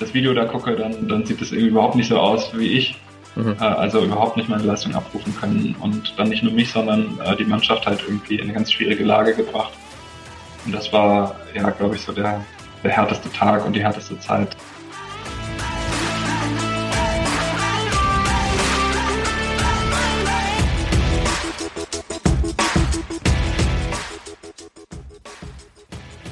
das Video da gucke, dann, dann sieht es irgendwie überhaupt nicht so aus wie ich. Mhm. Äh, also überhaupt nicht meine Leistung abrufen können und dann nicht nur mich, sondern äh, die Mannschaft halt irgendwie in eine ganz schwierige Lage gebracht. Und das war, ja, glaube ich, so der, der härteste Tag und die härteste Zeit.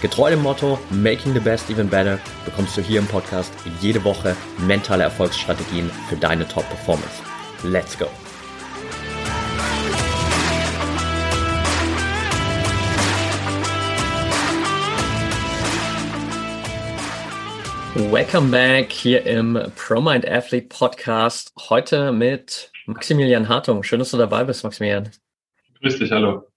Getreu dem Motto Making the Best Even Better bekommst du hier im Podcast jede Woche mentale Erfolgsstrategien für deine Top-Performance. Let's go! Welcome back hier im ProMind Athlete Podcast. Heute mit Maximilian Hartung. Schön, dass du dabei bist, Maximilian. Grüß dich, hallo.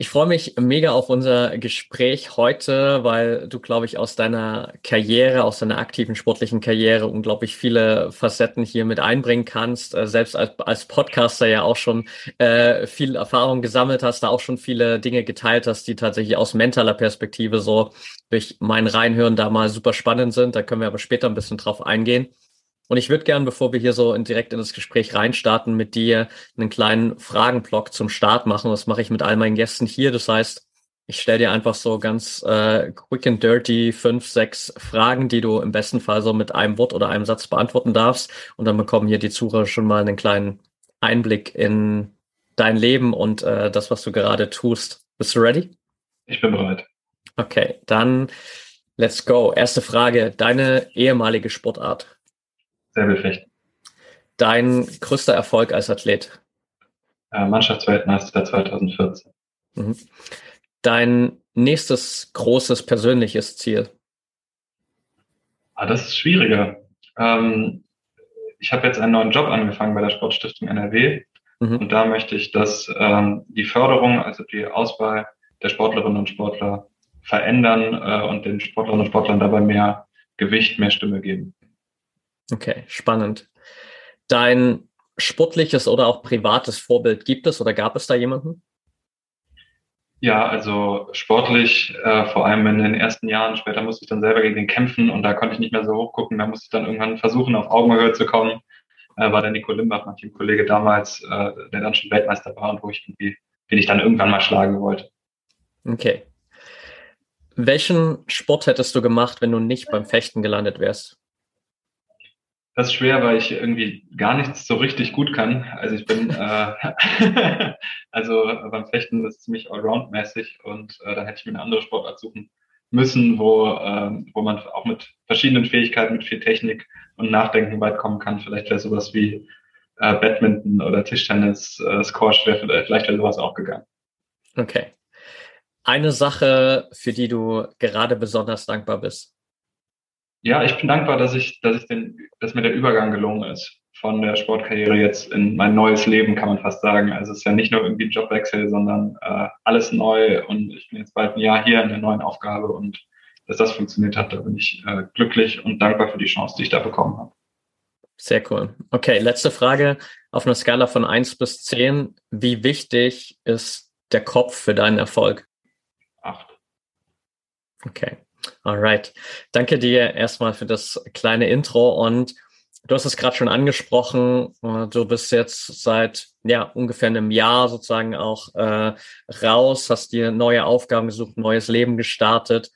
Ich freue mich mega auf unser Gespräch heute, weil du, glaube ich, aus deiner Karriere, aus deiner aktiven sportlichen Karriere unglaublich viele Facetten hier mit einbringen kannst. Äh, selbst als, als Podcaster ja auch schon äh, viel Erfahrung gesammelt hast, da auch schon viele Dinge geteilt hast, die tatsächlich aus mentaler Perspektive so durch mein Reinhören da mal super spannend sind. Da können wir aber später ein bisschen drauf eingehen. Und ich würde gern, bevor wir hier so in, direkt in das Gespräch reinstarten, mit dir einen kleinen Fragenblock zum Start machen. Das mache ich mit all meinen Gästen hier. Das heißt, ich stelle dir einfach so ganz äh, quick and dirty fünf, sechs Fragen, die du im besten Fall so mit einem Wort oder einem Satz beantworten darfst. Und dann bekommen hier die Zuhörer schon mal einen kleinen Einblick in dein Leben und äh, das, was du gerade tust. Bist du ready? Ich bin bereit. Okay, dann let's go. Erste Frage. Deine ehemalige Sportart? Säbelfechten. Dein größter Erfolg als Athlet? Äh, Mannschaftsweltmeister 2014. Mhm. Dein nächstes großes persönliches Ziel? Ah, das ist schwieriger. Ähm, ich habe jetzt einen neuen Job angefangen bei der Sportstiftung NRW mhm. und da möchte ich, dass ähm, die Förderung, also die Auswahl der Sportlerinnen und Sportler verändern äh, und den Sportlerinnen und Sportlern dabei mehr Gewicht, mehr Stimme geben. Okay, spannend. Dein sportliches oder auch privates Vorbild gibt es oder gab es da jemanden? Ja, also sportlich, äh, vor allem in den ersten Jahren, später musste ich dann selber gegen den kämpfen und da konnte ich nicht mehr so hochgucken. Da musste ich dann irgendwann versuchen, auf Augenhöhe zu kommen. Äh, war der Nico Limbach, mein Teamkollege damals, äh, der dann schon Weltmeister war und wo ich irgendwie, den ich dann irgendwann mal schlagen wollte. Okay. Welchen Sport hättest du gemacht, wenn du nicht beim Fechten gelandet wärst? Das ist schwer, weil ich irgendwie gar nichts so richtig gut kann. Also ich bin, äh, also beim Fechten ist es ziemlich allround-mäßig und äh, dann hätte ich mir eine andere Sportart suchen müssen, wo, äh, wo man auch mit verschiedenen Fähigkeiten, mit viel Technik und Nachdenken weit kommen kann. Vielleicht wäre sowas wie äh, Badminton oder Tischtennis, äh, Squash wäre vielleicht wäre sowas auch gegangen. Okay. Eine Sache, für die du gerade besonders dankbar bist. Ja, ich bin dankbar, dass ich, dass ich den, dass mir der Übergang gelungen ist von der Sportkarriere jetzt in mein neues Leben, kann man fast sagen. Also es ist ja nicht nur irgendwie ein Jobwechsel, sondern äh, alles neu und ich bin jetzt bald ein Jahr hier in der neuen Aufgabe und dass das funktioniert hat, da bin ich äh, glücklich und dankbar für die Chance, die ich da bekommen habe. Sehr cool. Okay, letzte Frage. Auf einer Skala von eins bis zehn, wie wichtig ist der Kopf für deinen Erfolg? Acht. Okay. Alright. Danke dir erstmal für das kleine Intro und du hast es gerade schon angesprochen. Äh, du bist jetzt seit ja ungefähr einem Jahr sozusagen auch äh, raus, hast dir neue Aufgaben gesucht, neues Leben gestartet.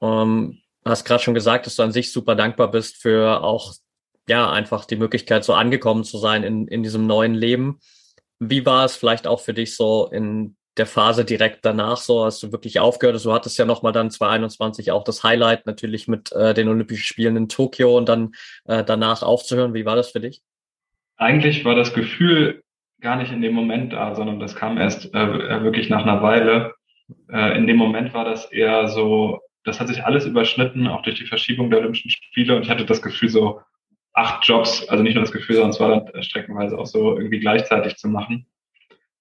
Um, hast gerade schon gesagt, dass du an sich super dankbar bist für auch ja einfach die Möglichkeit, so angekommen zu sein in, in diesem neuen Leben. Wie war es vielleicht auch für dich so in der Phase direkt danach, so hast du wirklich aufgehört. Also, du hattest ja nochmal dann 2021 auch das Highlight natürlich mit äh, den Olympischen Spielen in Tokio und dann äh, danach aufzuhören. Wie war das für dich? Eigentlich war das Gefühl gar nicht in dem Moment da, sondern das kam erst äh, wirklich nach einer Weile. Äh, in dem Moment war das eher so, das hat sich alles überschnitten, auch durch die Verschiebung der Olympischen Spiele und ich hatte das Gefühl so, acht Jobs, also nicht nur das Gefühl, sondern es war dann streckenweise auch so irgendwie gleichzeitig zu machen.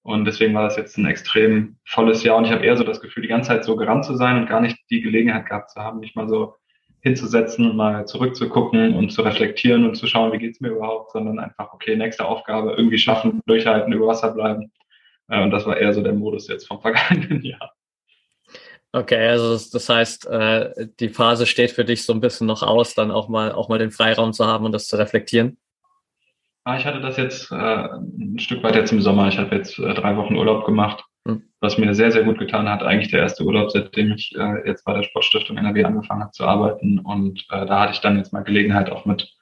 Und deswegen war das jetzt ein extrem volles Jahr und ich habe eher so das Gefühl, die ganze Zeit so gerannt zu sein und gar nicht die Gelegenheit gehabt zu haben, mich mal so hinzusetzen und mal zurückzugucken und zu reflektieren und zu schauen, wie geht's mir überhaupt, sondern einfach, okay, nächste Aufgabe, irgendwie schaffen, durchhalten, über Wasser bleiben. Äh, und das war eher so der Modus jetzt vom vergangenen Jahr. Okay, also das, heißt, äh, die Phase steht für dich so ein bisschen noch aus, dann auch mal auch mal den Freiraum zu haben und das zu reflektieren. Ah, ich hatte das jetzt äh, ein Stück weit jetzt im Sommer. Ich habe jetzt äh, drei Wochen Urlaub gemacht, hm. was mir sehr, sehr gut getan hat. Eigentlich der erste Urlaub, seitdem ich äh, jetzt bei der Sportstiftung NRW angefangen habe zu arbeiten. Und äh, da hatte ich dann jetzt mal Gelegenheit, auch mit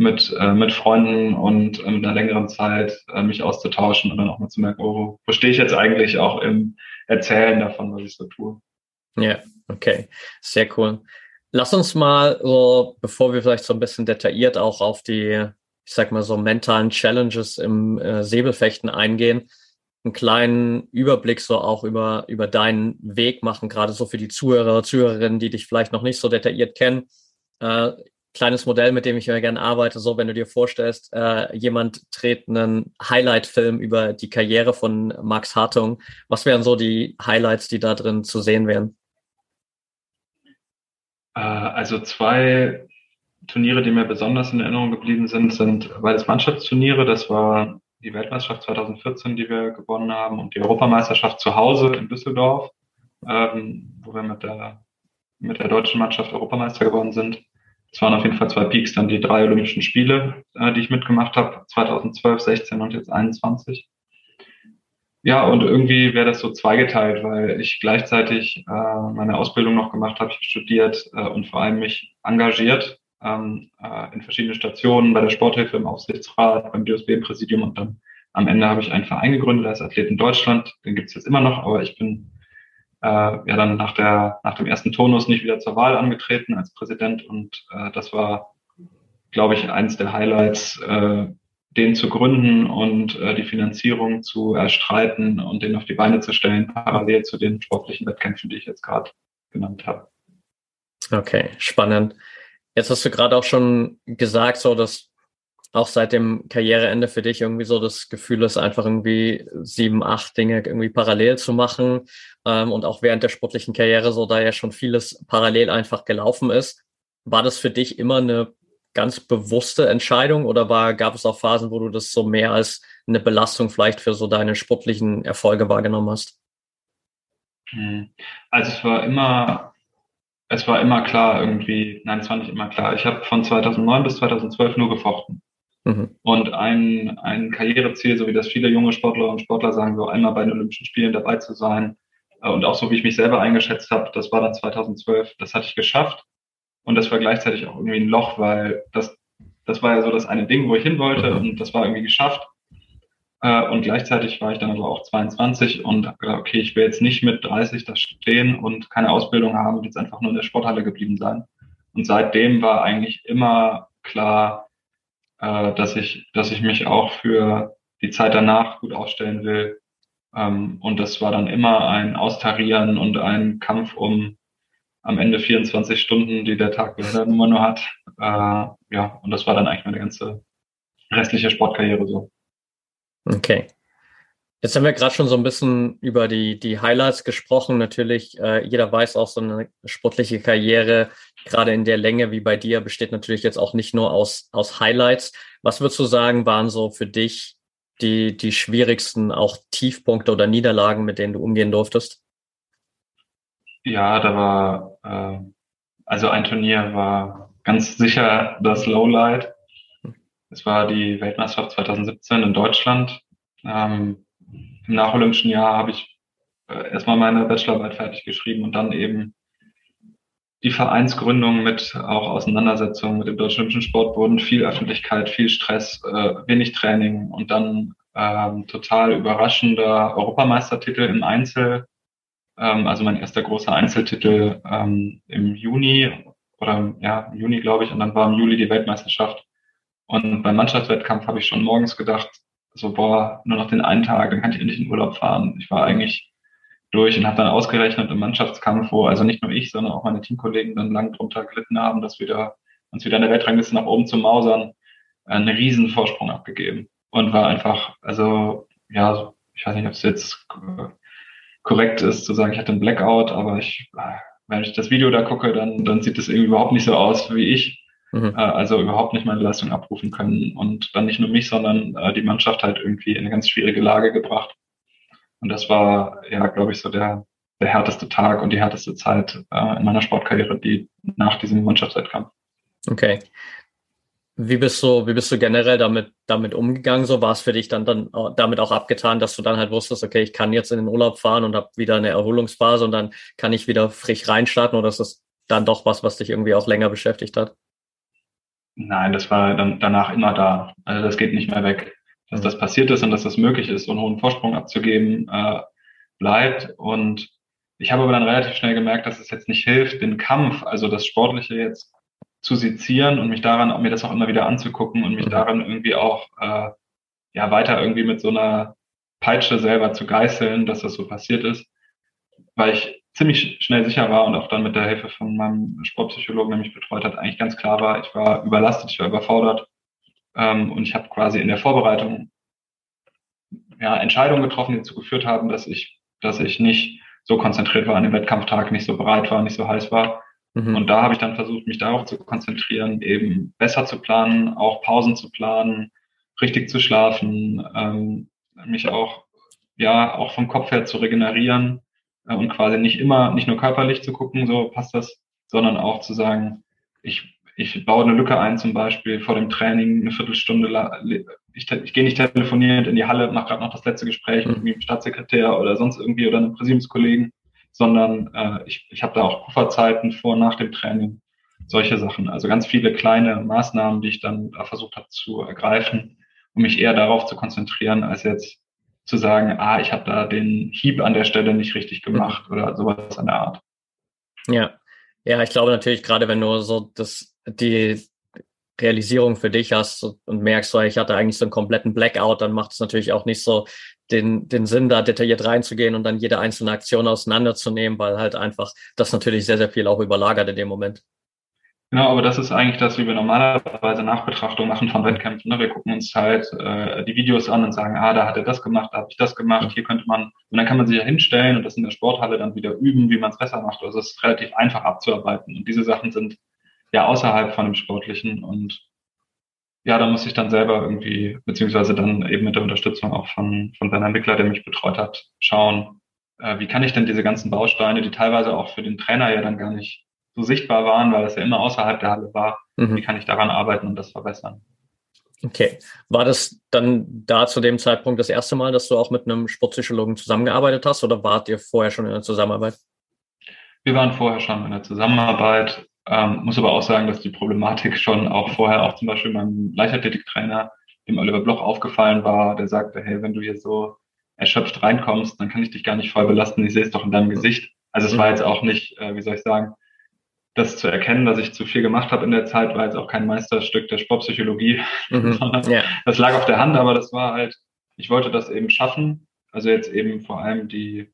mit, äh, mit Freunden und äh, mit einer längeren Zeit äh, mich auszutauschen und dann auch mal zu merken, oh, wo stehe ich jetzt eigentlich auch im Erzählen davon, was ich so tue. Ja, okay, sehr cool. Lass uns mal so, bevor wir vielleicht so ein bisschen detailliert auch auf die ich sag mal so mentalen Challenges im äh, Säbelfechten eingehen, einen kleinen Überblick so auch über, über deinen Weg machen, gerade so für die Zuhörer, Zuhörerinnen, die dich vielleicht noch nicht so detailliert kennen. Äh, kleines Modell, mit dem ich immer gerne arbeite, so wenn du dir vorstellst, äh, jemand dreht einen Highlight-Film über die Karriere von Max Hartung. Was wären so die Highlights, die da drin zu sehen wären? Äh, also zwei Turniere, die mir besonders in Erinnerung geblieben sind, sind beides Mannschaftsturniere. Das war die Weltmeisterschaft 2014, die wir gewonnen haben, und die Europameisterschaft zu Hause in Düsseldorf, ähm, wo wir mit der, mit der deutschen Mannschaft Europameister geworden sind. Es waren auf jeden Fall zwei Peaks, dann die drei Olympischen Spiele, äh, die ich mitgemacht habe, 2012, 16 und jetzt 21. Ja, und irgendwie wäre das so zweigeteilt, weil ich gleichzeitig äh, meine Ausbildung noch gemacht habe, studiert äh, und vor allem mich engagiert ähm, äh, in verschiedene Stationen, bei der Sporthilfe, im Aufsichtsrat, beim DOSB-Präsidium und dann am Ende habe ich einen Verein gegründet als Athleten Deutschland. Den gibt es jetzt immer noch, aber ich bin äh, ja dann nach, der, nach dem ersten Turnus nicht wieder zur Wahl angetreten als Präsident und äh, das war, glaube ich, eines der Highlights, äh, den zu gründen und äh, die Finanzierung zu erstreiten und den auf die Beine zu stellen, parallel zu den sportlichen Wettkämpfen, die ich jetzt gerade genannt habe. Okay, spannend. Jetzt hast du gerade auch schon gesagt, so dass auch seit dem Karriereende für dich irgendwie so das Gefühl ist, einfach irgendwie sieben, acht Dinge irgendwie parallel zu machen ähm, und auch während der sportlichen Karriere so da ja schon vieles parallel einfach gelaufen ist. War das für dich immer eine ganz bewusste Entscheidung oder war, gab es auch Phasen, wo du das so mehr als eine Belastung vielleicht für so deine sportlichen Erfolge wahrgenommen hast? Hm. Also es war immer es war immer klar irgendwie, nein, es war nicht immer klar. Ich habe von 2009 bis 2012 nur gefochten. Mhm. Und ein, ein Karriereziel, so wie das viele junge Sportlerinnen und Sportler sagen, so einmal bei den Olympischen Spielen dabei zu sein äh, und auch so wie ich mich selber eingeschätzt habe, das war dann 2012, das hatte ich geschafft. Und das war gleichzeitig auch irgendwie ein Loch, weil das, das war ja so das eine Ding, wo ich hin wollte mhm. und das war irgendwie geschafft. Äh, und gleichzeitig war ich dann aber auch 22 und habe gedacht, okay, ich will jetzt nicht mit 30 da stehen und keine Ausbildung haben und jetzt einfach nur in der Sporthalle geblieben sein. Und seitdem war eigentlich immer klar, äh, dass ich, dass ich mich auch für die Zeit danach gut aufstellen will. Ähm, und das war dann immer ein Austarieren und ein Kampf um am Ende 24 Stunden, die der Tag Nummer nur hat. Äh, ja, und das war dann eigentlich meine ganze restliche Sportkarriere so. Okay. Jetzt haben wir gerade schon so ein bisschen über die, die Highlights gesprochen. Natürlich, äh, jeder weiß auch, so eine sportliche Karriere, gerade in der Länge wie bei dir, besteht natürlich jetzt auch nicht nur aus, aus Highlights. Was würdest du sagen, waren so für dich die, die schwierigsten auch Tiefpunkte oder Niederlagen, mit denen du umgehen durftest? Ja, da war, äh, also ein Turnier war ganz sicher das Lowlight. Es war die Weltmeisterschaft 2017 in Deutschland. Ähm, Im nacholympischen Jahr habe ich äh, erstmal meine Bachelorarbeit fertig geschrieben und dann eben die Vereinsgründung mit auch Auseinandersetzungen mit dem Deutschen Olympischen Sportbund, viel Öffentlichkeit, viel Stress, äh, wenig Training und dann ähm, total überraschender Europameistertitel im Einzel. Ähm, also mein erster großer Einzeltitel ähm, im Juni oder ja, im Juni glaube ich und dann war im Juli die Weltmeisterschaft und beim Mannschaftswettkampf habe ich schon morgens gedacht, so, boah, nur noch den einen Tag, dann kann ich endlich in Urlaub fahren. Ich war eigentlich durch und habe dann ausgerechnet im Mannschaftskampf, wo also nicht nur ich, sondern auch meine Teamkollegen dann lang drunter gelitten haben, dass wir da, uns wieder in der Weltrangliste nach oben zu mausern, einen riesen Vorsprung abgegeben und war einfach, also ja, ich weiß nicht, ob es jetzt korrekt ist zu sagen, ich hatte einen Blackout, aber ich, wenn ich das Video da gucke, dann, dann sieht es irgendwie überhaupt nicht so aus wie ich. Mhm. Äh, also überhaupt nicht meine Leistung abrufen können und dann nicht nur mich, sondern äh, die Mannschaft halt irgendwie in eine ganz schwierige Lage gebracht. Und das war ja, glaube ich, so der, der härteste Tag und die härteste Zeit äh, in meiner Sportkarriere, die nach diesem Mannschaftswettkampf. Okay. Wie bist du, wie bist du generell damit, damit umgegangen? So war es für dich dann, dann damit auch abgetan, dass du dann halt wusstest, okay, ich kann jetzt in den Urlaub fahren und habe wieder eine Erholungsphase und dann kann ich wieder frisch reinstarten oder ist das dann doch was, was dich irgendwie auch länger beschäftigt hat? Nein, das war dann danach immer da. Also das geht nicht mehr weg. Dass mhm. das passiert ist und dass das möglich ist, so einen hohen Vorsprung abzugeben, äh, bleibt. Und ich habe aber dann relativ schnell gemerkt, dass es jetzt nicht hilft, den Kampf, also das Sportliche jetzt zu sezieren und mich daran, mir das auch immer wieder anzugucken und mich mhm. daran irgendwie auch äh, ja weiter irgendwie mit so einer Peitsche selber zu geißeln, dass das so passiert ist, weil ich ziemlich schnell sicher war und auch dann mit der Hilfe von meinem Sportpsychologen, der mich betreut hat, eigentlich ganz klar war, ich war überlastet, ich war überfordert ähm, und ich habe quasi in der Vorbereitung ja, Entscheidungen getroffen, die dazu geführt haben, dass ich, dass ich nicht so konzentriert war an dem Wettkampftag, nicht so bereit war, nicht so heiß war. Mhm. Und da habe ich dann versucht, mich darauf zu konzentrieren, eben besser zu planen, auch Pausen zu planen, richtig zu schlafen, ähm, mich auch, ja, auch vom Kopf her zu regenerieren und quasi nicht immer, nicht nur körperlich zu gucken, so passt das, sondern auch zu sagen, ich, ich baue eine Lücke ein, zum Beispiel vor dem Training eine Viertelstunde, ich, ich gehe nicht telefonierend in die Halle, mache gerade noch das letzte Gespräch mhm. mit dem Staatssekretär oder sonst irgendwie oder einem Präsidiumskollegen, sondern äh, ich, ich habe da auch Pufferzeiten vor, nach dem Training, solche Sachen. Also ganz viele kleine Maßnahmen, die ich dann da versucht habe zu ergreifen, um mich eher darauf zu konzentrieren, als jetzt zu sagen, ah, ich habe da den Hieb an der Stelle nicht richtig gemacht mhm. oder sowas an der Art. Ja, ja, ich glaube natürlich gerade, wenn du so das die Realisierung für dich hast und merkst, ich hatte eigentlich so einen kompletten Blackout, dann macht es natürlich auch nicht so den, den Sinn, da detailliert reinzugehen und dann jede einzelne Aktion auseinanderzunehmen, weil halt einfach das natürlich sehr, sehr viel auch überlagert in dem Moment. Genau, aber das ist eigentlich das, wie wir normalerweise Nachbetrachtung machen von Wettkämpfen. Ne? Wir gucken uns halt äh, die Videos an und sagen, ah, da hat er das gemacht, da habe ich das gemacht, hier könnte man, und dann kann man sich ja hinstellen und das in der Sporthalle dann wieder üben, wie man es besser macht. Also es ist relativ einfach abzuarbeiten. Und diese Sachen sind ja außerhalb von dem Sportlichen und ja, da muss ich dann selber irgendwie, beziehungsweise dann eben mit der Unterstützung auch von, von seinem Entwickler, der mich betreut hat, schauen, äh, wie kann ich denn diese ganzen Bausteine, die teilweise auch für den Trainer ja dann gar nicht so sichtbar waren, weil das ja immer außerhalb der Halle war, mhm. wie kann ich daran arbeiten und das verbessern. Okay. War das dann da zu dem Zeitpunkt das erste Mal, dass du auch mit einem Sportpsychologen zusammengearbeitet hast oder wart ihr vorher schon in der Zusammenarbeit? Wir waren vorher schon in der Zusammenarbeit. Ähm, muss aber auch sagen, dass die Problematik schon auch vorher auch zum Beispiel meinem Leichtathletiktrainer, dem Oliver Bloch, aufgefallen war. Der sagte, hey, wenn du hier so erschöpft reinkommst, dann kann ich dich gar nicht voll belasten. Ich sehe es doch in deinem Gesicht. Also es war mhm. jetzt auch nicht, äh, wie soll ich sagen, das zu erkennen, dass ich zu viel gemacht habe in der Zeit, war jetzt auch kein Meisterstück der Sportpsychologie, mhm. sondern ja. das lag auf der Hand, aber das war halt, ich wollte das eben schaffen. Also jetzt eben vor allem die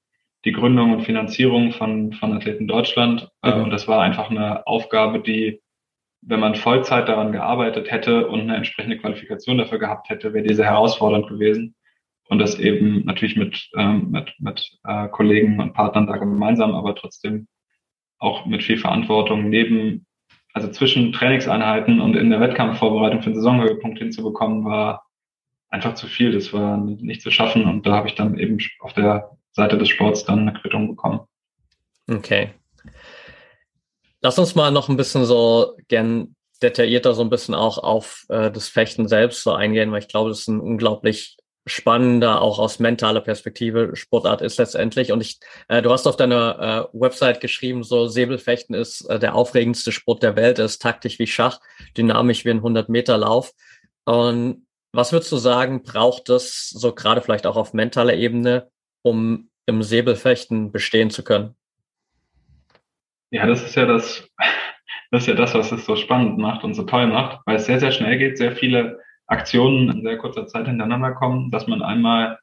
die Gründung und Finanzierung von, von Athleten Deutschland. Äh, mhm. Und das war einfach eine Aufgabe, die, wenn man Vollzeit daran gearbeitet hätte und eine entsprechende Qualifikation dafür gehabt hätte, wäre diese herausfordernd gewesen. Und das eben natürlich mit, ähm, mit, mit äh, Kollegen und Partnern da gemeinsam, aber trotzdem auch mit viel Verantwortung neben, also zwischen Trainingseinheiten und in der Wettkampfvorbereitung für den Saisonhöhepunkt hinzubekommen, war einfach zu viel. Das war nicht zu schaffen. Und da habe ich dann eben auf der Seite des Sports dann eine Quittung bekommen. Okay. Lass uns mal noch ein bisschen so gern detaillierter so ein bisschen auch auf äh, das Fechten selbst so eingehen, weil ich glaube, das ist ein unglaublich spannender, auch aus mentaler Perspektive Sportart ist letztendlich. Und ich, äh, du hast auf deiner äh, Website geschrieben, so Säbelfechten ist äh, der aufregendste Sport der Welt, ist taktisch wie Schach, dynamisch wie ein 100 Meter Lauf. Und was würdest du sagen, braucht es so gerade vielleicht auch auf mentaler Ebene, um im Säbelfechten bestehen zu können? Ja, das ist ja das, das ist ja das, was es so spannend macht und so toll macht, weil es sehr, sehr schnell geht, sehr viele Aktionen in sehr kurzer Zeit hintereinander kommen, dass man einmal,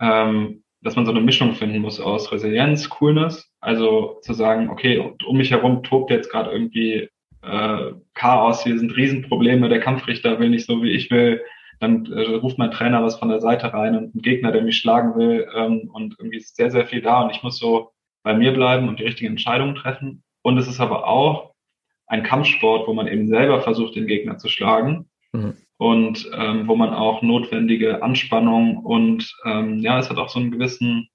ähm, dass man so eine Mischung finden muss aus Resilienz, Coolness, also zu sagen, okay, um mich herum tobt jetzt gerade irgendwie äh, Chaos, hier sind Riesenprobleme, der Kampfrichter will nicht so, wie ich will, dann äh, ruft mein Trainer was von der Seite rein und ein Gegner, der mich schlagen will ähm, und irgendwie ist sehr, sehr viel da und ich muss so bei mir bleiben und die richtigen Entscheidungen treffen. Und es ist aber auch ein Kampfsport, wo man eben selber versucht, den Gegner zu schlagen mhm. Und ähm, wo man auch notwendige Anspannung und ähm, ja, es hat auch so einen gewissen,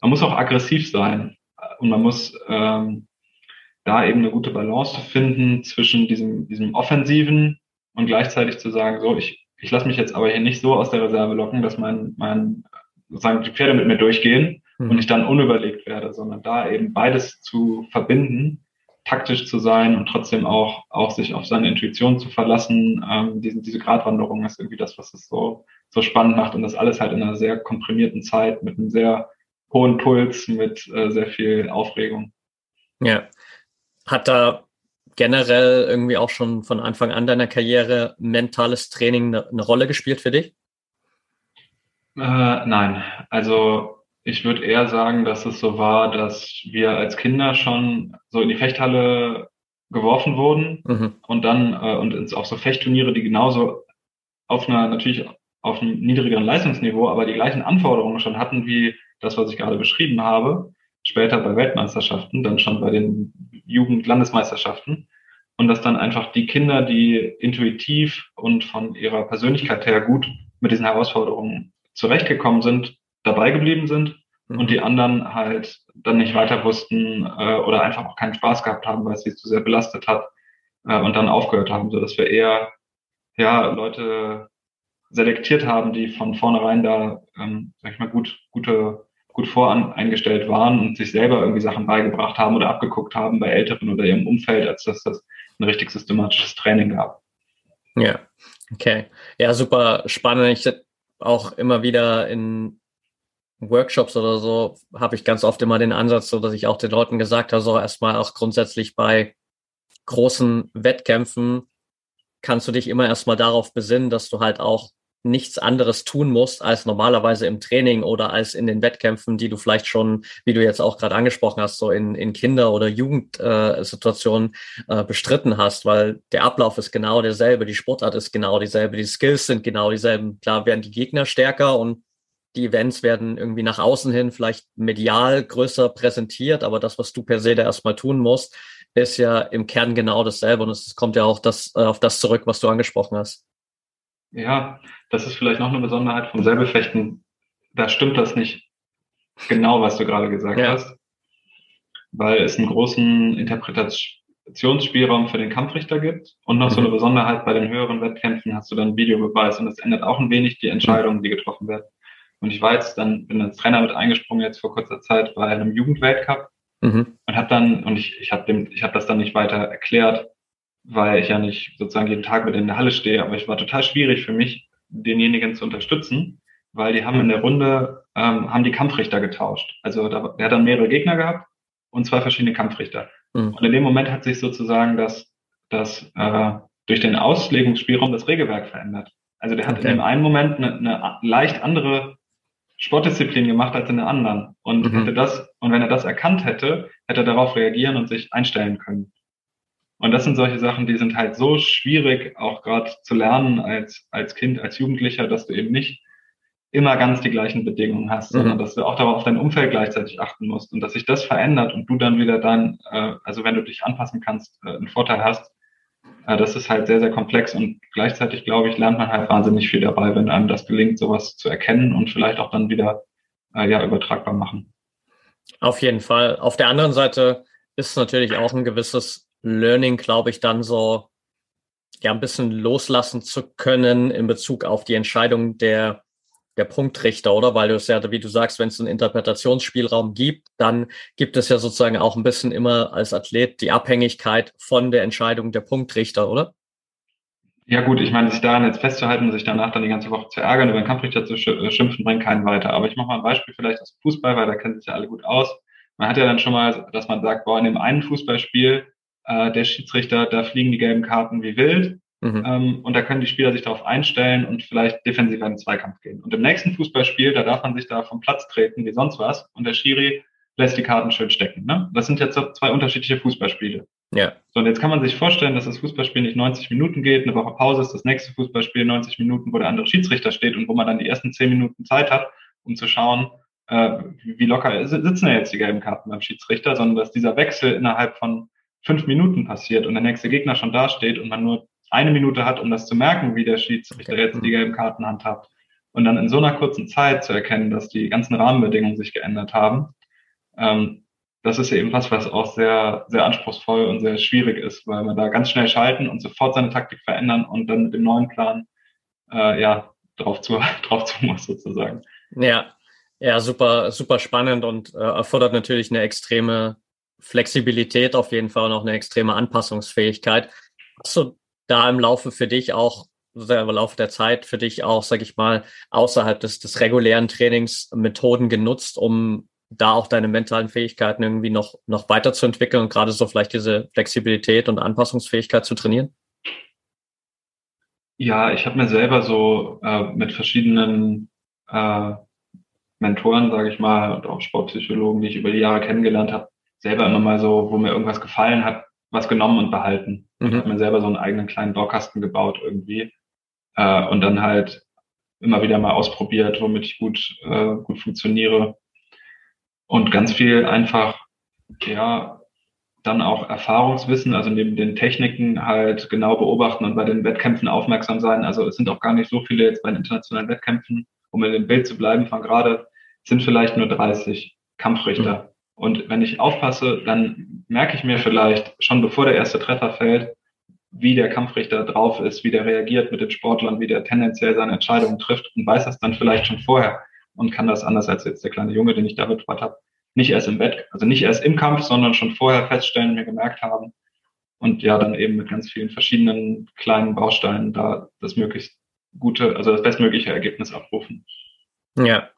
man muss auch aggressiv sein und man muss ähm, da eben eine gute Balance finden zwischen diesem, diesem offensiven und gleichzeitig zu sagen, so, ich, ich lasse mich jetzt aber hier nicht so aus der Reserve locken, dass mein, mein sozusagen die Pferde mit mir durchgehen mhm. und ich dann unüberlegt werde, sondern da eben beides zu verbinden, taktisch zu sein und trotzdem auch, auch sich auf seine Intuition zu verlassen. Ähm, diese, diese Gratwanderung ist irgendwie das, was es so, so spannend macht und das alles halt in einer sehr komprimierten Zeit mit einem sehr hohen Puls, mit äh, sehr viel Aufregung. Ja. Hat da generell irgendwie auch schon von Anfang an deiner Karriere mentales Training eine, eine Rolle gespielt für dich? Äh, nein, also ich würde eher sagen, dass es so war, dass wir als Kinder schon so in die Fechthalle geworfen wurden mhm. und dann äh, und ins, auf so Fechtturniere, die genauso auf einer natürlich auf einem niedrigeren Leistungsniveau, aber die gleichen Anforderungen schon hatten wie das, was ich gerade beschrieben habe. Später bei Weltmeisterschaften, dann schon bei den Jugendlandesmeisterschaften. Und dass dann einfach die Kinder, die intuitiv und von ihrer Persönlichkeit her gut mit diesen Herausforderungen zurechtgekommen sind, dabei geblieben sind mhm. und die anderen halt dann nicht weiter wussten äh, oder einfach auch keinen Spaß gehabt haben, weil es sie zu sehr belastet hat äh, und dann aufgehört haben, so dass wir eher ja Leute selektiert haben, die von vornherein da, ähm, sag ich mal, gut, gute, gut voreingestellt waren und sich selber irgendwie Sachen beigebracht haben oder abgeguckt haben bei Älteren oder ihrem Umfeld, als dass das ein richtig systematisches Training gab. Ja, okay. Ja, super spannend. Ich auch immer wieder in Workshops oder so habe ich ganz oft immer den Ansatz, so dass ich auch den Leuten gesagt habe, so erstmal auch grundsätzlich bei großen Wettkämpfen kannst du dich immer erstmal darauf besinnen, dass du halt auch nichts anderes tun musst als normalerweise im Training oder als in den Wettkämpfen, die du vielleicht schon, wie du jetzt auch gerade angesprochen hast, so in, in Kinder- oder Jugendsituationen äh, bestritten hast, weil der Ablauf ist genau derselbe, die Sportart ist genau dieselbe, die Skills sind genau dieselben. Klar werden die Gegner stärker und die Events werden irgendwie nach außen hin vielleicht medial größer präsentiert, aber das, was du per se da erstmal tun musst, ist ja im Kern genau dasselbe und es kommt ja auch das, äh, auf das zurück, was du angesprochen hast. Ja, das ist vielleicht noch eine Besonderheit vom Säbelfechten. Da stimmt das nicht genau, was du gerade gesagt ja. hast, weil es einen großen Interpretationsspielraum für den Kampfrichter gibt und noch mhm. so eine Besonderheit bei den höheren Wettkämpfen hast du dann Videobeweis und das ändert auch ein wenig die Entscheidungen, die getroffen werden. Und ich war jetzt dann, bin als Trainer mit eingesprungen jetzt vor kurzer Zeit bei einem Jugendweltcup mhm. und habe dann, und ich, ich habe dem, ich habe das dann nicht weiter erklärt, weil ich ja nicht sozusagen jeden Tag mit in der Halle stehe, aber es war total schwierig für mich, denjenigen zu unterstützen, weil die haben in der Runde, ähm, haben die Kampfrichter getauscht. Also da, der hat dann mehrere Gegner gehabt und zwei verschiedene Kampfrichter. Mhm. Und in dem Moment hat sich sozusagen das, das äh, durch den Auslegungsspielraum das Regelwerk verändert. Also der hat okay. in dem einen Moment eine, eine leicht andere Sportdisziplin gemacht als in der anderen. Und mhm. hätte das, und wenn er das erkannt hätte, hätte er darauf reagieren und sich einstellen können. Und das sind solche Sachen, die sind halt so schwierig, auch gerade zu lernen als, als Kind, als Jugendlicher, dass du eben nicht immer ganz die gleichen Bedingungen hast, mhm. sondern dass du auch darauf auf dein Umfeld gleichzeitig achten musst und dass sich das verändert und du dann wieder dann, äh, also wenn du dich anpassen kannst, äh, einen Vorteil hast. Äh, das ist halt sehr, sehr komplex und gleichzeitig, glaube ich, lernt man halt wahnsinnig viel dabei, wenn einem das gelingt, sowas zu erkennen und vielleicht auch dann wieder äh, ja, übertragbar machen. Auf jeden Fall. Auf der anderen Seite ist natürlich auch ein gewisses Learning, glaube ich, dann so ja ein bisschen loslassen zu können in Bezug auf die Entscheidung der der Punktrichter, oder? Weil du es ja, wie du sagst, wenn es einen Interpretationsspielraum gibt, dann gibt es ja sozusagen auch ein bisschen immer als Athlet die Abhängigkeit von der Entscheidung der Punktrichter, oder? Ja gut, ich meine, sich daran jetzt festzuhalten und sich danach dann die ganze Woche zu ärgern, über den Kampfrichter zu äh, schimpfen, bringt keinen weiter. Aber ich mache mal ein Beispiel vielleicht aus Fußball, weil da kennen sich ja alle gut aus. Man hat ja dann schon mal, dass man sagt, boah, in dem einen Fußballspiel äh, der Schiedsrichter, da fliegen die gelben Karten wie wild. Mhm. Ähm, und da können die Spieler sich darauf einstellen und vielleicht defensiv in den Zweikampf gehen. Und im nächsten Fußballspiel, da darf man sich da vom Platz treten wie sonst was. Und der Schiri lässt die Karten schön stecken. Ne? Das sind jetzt zwei unterschiedliche Fußballspiele. Ja. So, und jetzt kann man sich vorstellen, dass das Fußballspiel nicht 90 Minuten geht, eine Woche Pause ist das nächste Fußballspiel 90 Minuten, wo der andere Schiedsrichter steht und wo man dann die ersten 10 Minuten Zeit hat, um zu schauen, äh, wie locker sitzen ja jetzt die gelben Karten beim Schiedsrichter, sondern dass dieser Wechsel innerhalb von fünf Minuten passiert und der nächste Gegner schon dasteht und man nur eine Minute hat, um das zu merken, wie der Schiedsrichter jetzt die gelben Karten handhabt. Und dann in so einer kurzen Zeit zu erkennen, dass die ganzen Rahmenbedingungen sich geändert haben, ähm, das ist eben was, was auch sehr, sehr anspruchsvoll und sehr schwierig ist, weil man da ganz schnell schalten und sofort seine Taktik verändern und dann mit dem neuen Plan äh, ja drauf zu, drauf zu muss sozusagen. Ja, ja, super, super spannend und äh, erfordert natürlich eine extreme Flexibilität auf jeden Fall und auch eine extreme Anpassungsfähigkeit. Hast du da im Laufe für dich auch, im Laufe der Zeit für dich auch, sag ich mal, außerhalb des, des regulären Trainings Methoden genutzt, um da auch deine mentalen Fähigkeiten irgendwie noch, noch weiterzuentwickeln und gerade so vielleicht diese Flexibilität und Anpassungsfähigkeit zu trainieren? Ja, ich habe mir selber so äh, mit verschiedenen äh, Mentoren, sage ich mal, und auch Sportpsychologen, die ich über die Jahre kennengelernt habe, selber immer mal so, wo mir irgendwas gefallen hat, was genommen und behalten. Mhm. Ich habe mir selber so einen eigenen kleinen Baukasten gebaut irgendwie äh, und dann halt immer wieder mal ausprobiert, womit ich gut, äh, gut funktioniere und ganz viel einfach, ja, dann auch Erfahrungswissen, also neben den Techniken halt genau beobachten und bei den Wettkämpfen aufmerksam sein. Also es sind auch gar nicht so viele jetzt bei den internationalen Wettkämpfen, um in dem Bild zu bleiben von gerade, sind vielleicht nur 30 Kampfrichter. Mhm. Und wenn ich aufpasse, dann merke ich mir vielleicht schon bevor der erste Treffer fällt, wie der Kampfrichter drauf ist, wie der reagiert mit den Sportlern, wie der tendenziell seine Entscheidungen trifft und weiß das dann vielleicht schon vorher und kann das anders als jetzt der kleine Junge, den ich da betreut habe, nicht erst im Bett, also nicht erst im Kampf, sondern schon vorher feststellen, mir gemerkt haben und ja dann eben mit ganz vielen verschiedenen kleinen Bausteinen da das möglichst gute, also das bestmögliche Ergebnis abrufen. Ja,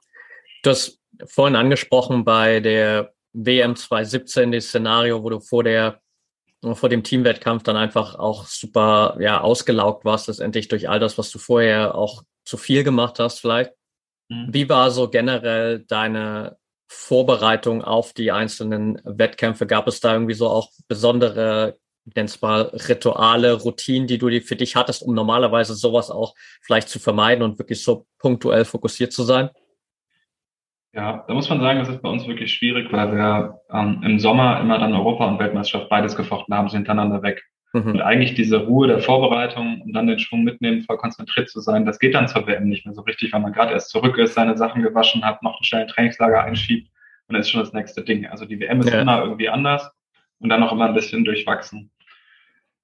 du hast vorhin angesprochen bei der WM 2017 das Szenario, wo du vor der vor dem Teamwettkampf dann einfach auch super ja ausgelaugt warst, letztendlich durch all das, was du vorher auch zu viel gemacht hast, vielleicht. Mhm. Wie war so generell deine Vorbereitung auf die einzelnen Wettkämpfe? Gab es da irgendwie so auch besondere, nenn's mal, Rituale, Routinen, die du für dich hattest, um normalerweise sowas auch vielleicht zu vermeiden und wirklich so punktuell fokussiert zu sein? Ja, da muss man sagen, das ist bei uns wirklich schwierig, weil wir ähm, im Sommer immer dann Europa und Weltmeisterschaft beides gefochten haben, sind hintereinander weg. Mhm. Und eigentlich diese Ruhe der Vorbereitung und dann den Schwung mitnehmen, voll konzentriert zu sein, das geht dann zur WM nicht mehr so richtig, weil man gerade erst zurück ist, seine Sachen gewaschen hat, noch einen schnellen Trainingslager einschiebt und dann ist schon das nächste Ding. Also die WM ist ja. immer irgendwie anders und dann noch immer ein bisschen durchwachsen,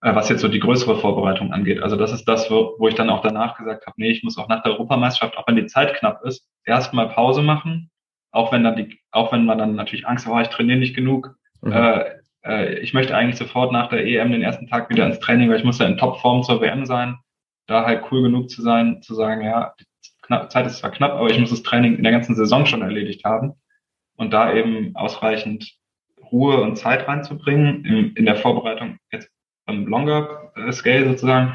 äh, was jetzt so die größere Vorbereitung angeht. Also das ist das, wo, wo ich dann auch danach gesagt habe, nee, ich muss auch nach der Europameisterschaft, auch wenn die Zeit knapp ist, erstmal Pause machen, auch wenn dann die, auch wenn man dann natürlich Angst hat, oh, ich trainiere nicht genug, mhm. äh, äh, ich möchte eigentlich sofort nach der EM den ersten Tag wieder ins Training, weil ich muss ja in Topform zur WM sein, da halt cool genug zu sein, zu sagen, ja, die Zeit ist zwar knapp, aber ich muss das Training in der ganzen Saison schon erledigt haben und da eben ausreichend Ruhe und Zeit reinzubringen in, in der Vorbereitung jetzt beim Longer äh, Scale sozusagen.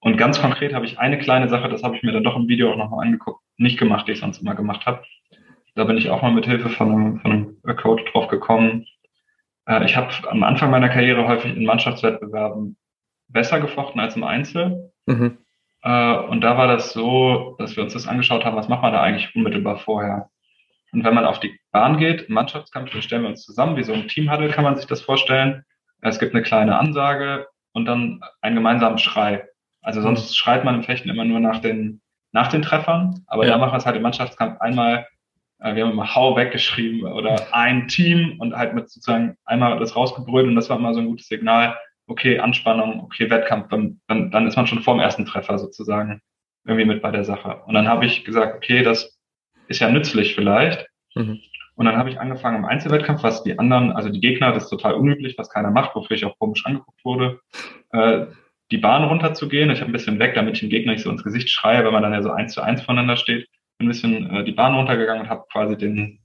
Und ganz konkret habe ich eine kleine Sache, das habe ich mir dann doch im Video auch nochmal angeguckt, nicht gemacht, die ich sonst immer gemacht habe. Da bin ich auch mal mit Hilfe von einem, von einem Coach drauf gekommen, äh, ich habe am Anfang meiner Karriere häufig in Mannschaftswettbewerben besser gefochten als im Einzel. Mhm. Äh, und da war das so, dass wir uns das angeschaut haben, was macht man da eigentlich unmittelbar vorher. Und wenn man auf die Bahn geht, im Mannschaftskampf, dann stellen wir uns zusammen, wie so ein Teamhuddle kann man sich das vorstellen. Es gibt eine kleine Ansage und dann einen gemeinsamen Schrei. Also sonst schreit man im Fechten immer nur nach den, nach den Treffern, aber ja. da machen wir es halt im Mannschaftskampf einmal wir haben immer Hau weggeschrieben oder ein Team und halt mit sozusagen einmal das rausgebrüllt und das war immer so ein gutes Signal, okay, Anspannung, okay, Wettkampf, dann, dann, dann ist man schon vorm ersten Treffer sozusagen irgendwie mit bei der Sache. Und dann habe ich gesagt, okay, das ist ja nützlich vielleicht. Mhm. Und dann habe ich angefangen im Einzelwettkampf, was die anderen, also die Gegner, das ist total unüblich, was keiner macht, wofür ich auch komisch angeguckt wurde, äh, die Bahn runterzugehen. Ich habe ein bisschen weg, damit ich dem Gegner nicht so ins Gesicht schreie, wenn man dann ja so eins zu eins voneinander steht ein bisschen äh, die Bahn runtergegangen und habe quasi den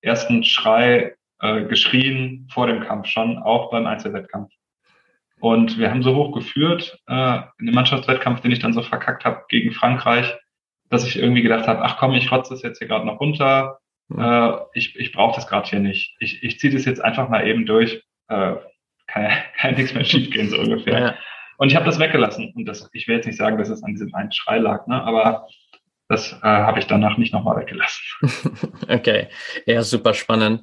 ersten Schrei äh, geschrien vor dem Kampf schon, auch beim Einzelwettkampf. Und wir haben so hoch geführt äh, in dem Mannschaftswettkampf, den ich dann so verkackt habe gegen Frankreich, dass ich irgendwie gedacht habe, ach komm, ich rotze es jetzt hier gerade noch runter. äh, ich, ich brauche das gerade hier nicht. Ich, ich ziehe das jetzt einfach mal eben durch. Äh, kann, kann nichts mehr schiefgehen, so ungefähr. Ja. Und ich habe das weggelassen. Und das, ich will jetzt nicht sagen, dass es an diesem einen Schrei lag, ne? aber das äh, habe ich danach nicht nochmal weggelassen. okay, ja, super spannend.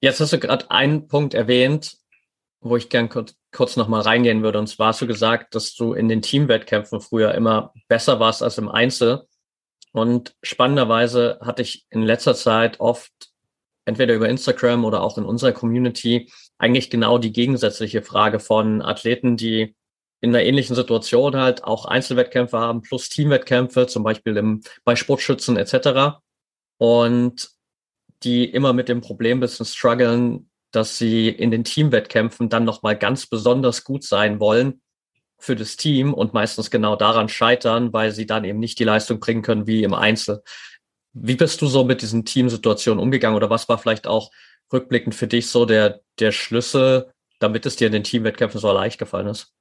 Jetzt hast du gerade einen Punkt erwähnt, wo ich gern kurz, kurz nochmal reingehen würde. Und zwar hast du gesagt, dass du in den Teamwettkämpfen früher immer besser warst als im Einzel. Und spannenderweise hatte ich in letzter Zeit oft entweder über Instagram oder auch in unserer Community eigentlich genau die gegensätzliche Frage von Athleten, die in einer ähnlichen Situation halt auch Einzelwettkämpfe haben plus Teamwettkämpfe, zum Beispiel im, bei Sportschützen etc. Und die immer mit dem Problem bisschen strugglen, dass sie in den Teamwettkämpfen dann nochmal ganz besonders gut sein wollen für das Team und meistens genau daran scheitern, weil sie dann eben nicht die Leistung bringen können wie im Einzel. Wie bist du so mit diesen Teamsituationen umgegangen oder was war vielleicht auch rückblickend für dich so der, der Schlüssel, damit es dir in den Teamwettkämpfen so leicht gefallen ist?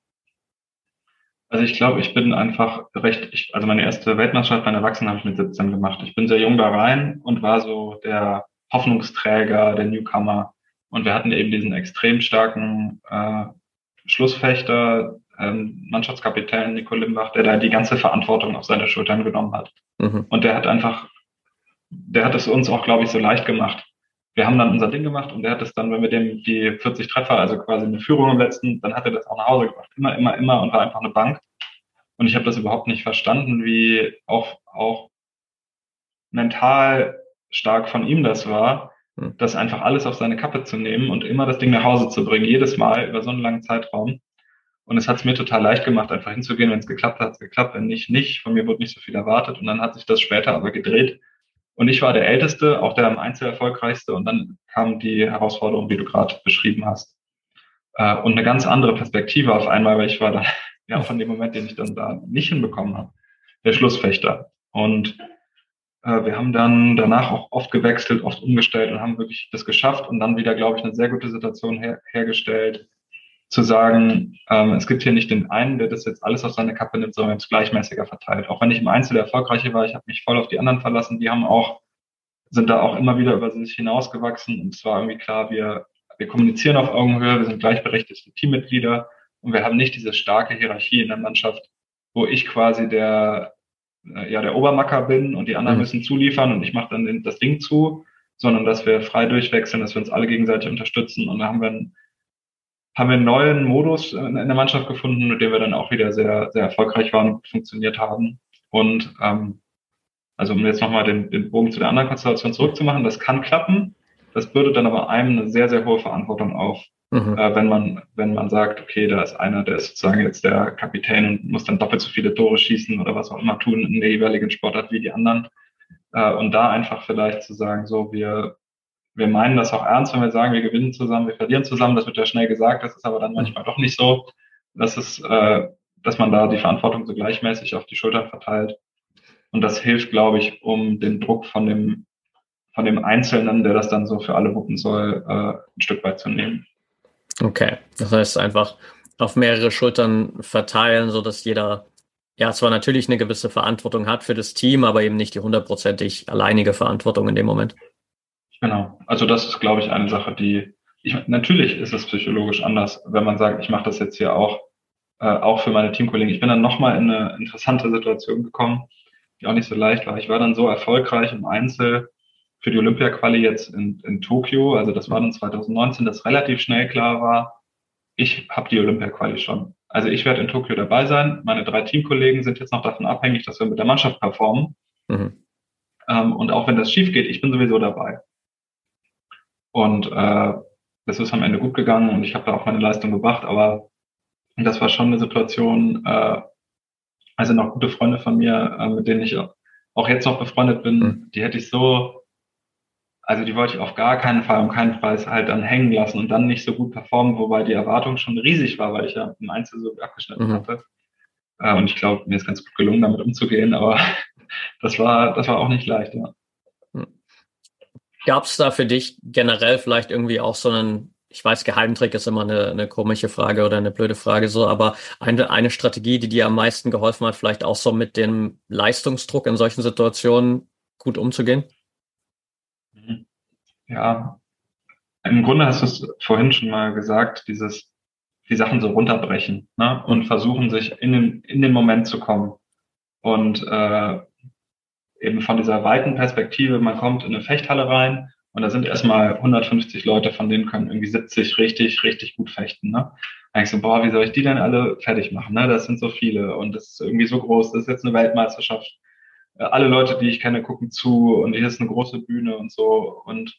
Also ich glaube, ich bin einfach recht, ich, also meine erste Weltmeisterschaft bei Erwachsenen habe ich mit 17 gemacht. Ich bin sehr jung da rein und war so der Hoffnungsträger, der Newcomer. Und wir hatten eben diesen extrem starken äh, Schlussfechter, ähm, Mannschaftskapitän Nico Limbach, der da die ganze Verantwortung auf seine Schultern genommen hat. Mhm. Und der hat einfach, der hat es uns auch, glaube ich, so leicht gemacht. Wir haben dann unser Ding gemacht und der hat es dann, wenn wir dem die 40 Treffer, also quasi eine Führung im letzten, dann hat er das auch nach Hause gebracht. Immer, immer, immer und war einfach eine Bank. Und ich habe das überhaupt nicht verstanden, wie auch, auch mental stark von ihm das war, hm. das einfach alles auf seine Kappe zu nehmen und immer das Ding nach Hause zu bringen, jedes Mal über so einen langen Zeitraum. Und es hat es mir total leicht gemacht, einfach hinzugehen. Wenn es geklappt hat, hat es geklappt. Wenn nicht, nicht. Von mir wurde nicht so viel erwartet. Und dann hat sich das später aber gedreht. Und ich war der Älteste, auch der am Einzel erfolgreichste. Und dann kam die Herausforderung, wie du gerade beschrieben hast. Äh, und eine ganz andere Perspektive auf einmal, weil ich war dann ja von dem Moment, den ich dann da nicht hinbekommen habe, der Schlussfechter. Und äh, wir haben dann danach auch oft gewechselt, oft umgestellt und haben wirklich das geschafft und dann wieder, glaube ich, eine sehr gute Situation her hergestellt, zu sagen, ähm, es gibt hier nicht den einen, der das jetzt alles auf seine Kappe nimmt, sondern es gleichmäßiger verteilt. Auch wenn ich im Einzel Erfolgreiche war, ich habe mich voll auf die anderen verlassen, die haben auch, sind da auch immer wieder über sich hinausgewachsen und es war irgendwie klar, wir, wir kommunizieren auf Augenhöhe, wir sind gleichberechtigte Teammitglieder und wir haben nicht diese starke Hierarchie in der Mannschaft, wo ich quasi der, äh, ja, der Obermacker bin und die anderen mhm. müssen zuliefern und ich mache dann den, das Ding zu, sondern dass wir frei durchwechseln, dass wir uns alle gegenseitig unterstützen und da haben wir einen, haben wir einen neuen Modus in der Mannschaft gefunden, mit dem wir dann auch wieder sehr, sehr erfolgreich waren und funktioniert haben. Und ähm, also um jetzt nochmal den, den Bogen zu der anderen Konstellation zurückzumachen, das kann klappen. Das bürdet dann aber einem eine sehr, sehr hohe Verantwortung auf, mhm. äh, wenn man, wenn man sagt, okay, da ist einer, der ist sozusagen jetzt der Kapitän und muss dann doppelt so viele Tore schießen oder was auch immer tun in der jeweiligen Sportart wie die anderen. Äh, und da einfach vielleicht zu sagen, so, wir wir meinen das auch ernst, wenn wir sagen, wir gewinnen zusammen, wir verlieren zusammen. Das wird ja schnell gesagt, das ist aber dann manchmal doch nicht so. Das ist, äh, dass man da die Verantwortung so gleichmäßig auf die Schultern verteilt. Und das hilft, glaube ich, um den Druck von dem, von dem Einzelnen, der das dann so für alle wuppen soll, äh, ein Stück weit zu nehmen. Okay, das heißt einfach auf mehrere Schultern verteilen, so dass jeder ja zwar natürlich eine gewisse Verantwortung hat für das Team, aber eben nicht die hundertprozentig alleinige Verantwortung in dem Moment. Genau. Also das ist, glaube ich, eine Sache, die ich, natürlich ist es psychologisch anders, wenn man sagt, ich mache das jetzt hier auch, äh, auch für meine Teamkollegen. Ich bin dann nochmal in eine interessante Situation gekommen, die auch nicht so leicht war. Ich war dann so erfolgreich im Einzel für die Olympia-Quali jetzt in, in Tokio, also das war dann 2019, dass relativ schnell klar war, ich habe die Olympia-Quali schon. Also ich werde in Tokio dabei sein. Meine drei Teamkollegen sind jetzt noch davon abhängig, dass wir mit der Mannschaft performen. Mhm. Ähm, und auch wenn das schief geht, ich bin sowieso dabei. Und äh, das ist am Ende gut gegangen und ich habe da auch meine Leistung gebracht, aber das war schon eine Situation, äh, also noch gute Freunde von mir, äh, mit denen ich auch jetzt noch befreundet bin, mhm. die hätte ich so, also die wollte ich auf gar keinen Fall, um keinen Preis halt dann hängen lassen und dann nicht so gut performen, wobei die Erwartung schon riesig war, weil ich ja im Einzel so abgeschnitten mhm. hatte. Äh, und ich glaube, mir ist ganz gut gelungen, damit umzugehen, aber das war, das war auch nicht leicht, ja. Gab es da für dich generell vielleicht irgendwie auch so einen, ich weiß, Geheimtrick ist immer eine, eine komische Frage oder eine blöde Frage so, aber eine, eine Strategie, die dir am meisten geholfen hat, vielleicht auch so mit dem Leistungsdruck in solchen Situationen gut umzugehen? Ja, im Grunde hast du es vorhin schon mal gesagt, dieses, die Sachen so runterbrechen ne? und versuchen, sich in den, in den Moment zu kommen. Und äh, eben von dieser weiten Perspektive, man kommt in eine Fechthalle rein und da sind erstmal 150 Leute, von denen können irgendwie 70 richtig, richtig gut fechten. Ne? Eigentlich so, boah, wie soll ich die denn alle fertig machen? Ne? Das sind so viele und das ist irgendwie so groß, das ist jetzt eine Weltmeisterschaft. Äh, alle Leute, die ich kenne, gucken zu und hier ist eine große Bühne und so. Und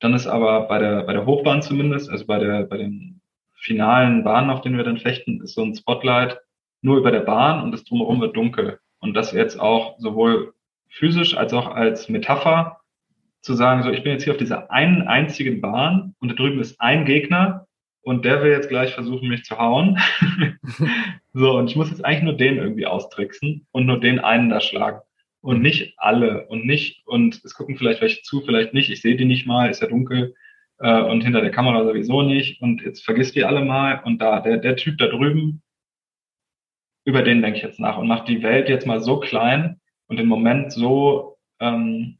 dann ist aber bei der, bei der Hochbahn zumindest, also bei der, bei den finalen Bahnen, auf denen wir dann fechten, ist so ein Spotlight nur über der Bahn und das drumherum wird dunkel. Und das jetzt auch sowohl physisch als auch als Metapher zu sagen, so ich bin jetzt hier auf dieser einen einzigen Bahn und da drüben ist ein Gegner und der will jetzt gleich versuchen, mich zu hauen. so, und ich muss jetzt eigentlich nur den irgendwie austricksen und nur den einen da schlagen. Und nicht alle und nicht, und es gucken vielleicht welche zu, vielleicht nicht, ich sehe die nicht mal, ist ja dunkel äh, und hinter der Kamera sowieso nicht und jetzt vergiss die alle mal und da, der, der Typ da drüben, über den denke ich jetzt nach und mache die Welt jetzt mal so klein und den Moment so, ähm,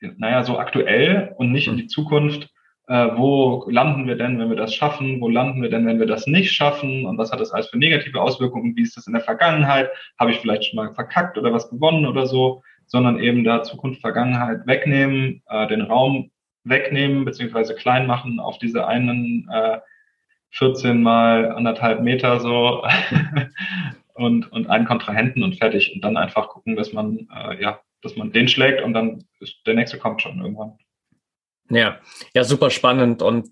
naja, so aktuell und nicht in die Zukunft, äh, wo landen wir denn, wenn wir das schaffen, wo landen wir denn, wenn wir das nicht schaffen? Und was hat das alles für negative Auswirkungen, wie ist das in der Vergangenheit, habe ich vielleicht schon mal verkackt oder was gewonnen oder so, sondern eben da Zukunft, Vergangenheit wegnehmen, äh, den Raum wegnehmen beziehungsweise klein machen auf diese einen äh, 14 mal anderthalb Meter so und, und einen Kontrahenten und fertig. Und dann einfach gucken, dass man, äh, ja, dass man den schlägt und dann ist, der nächste kommt schon irgendwann. Ja, ja, super spannend und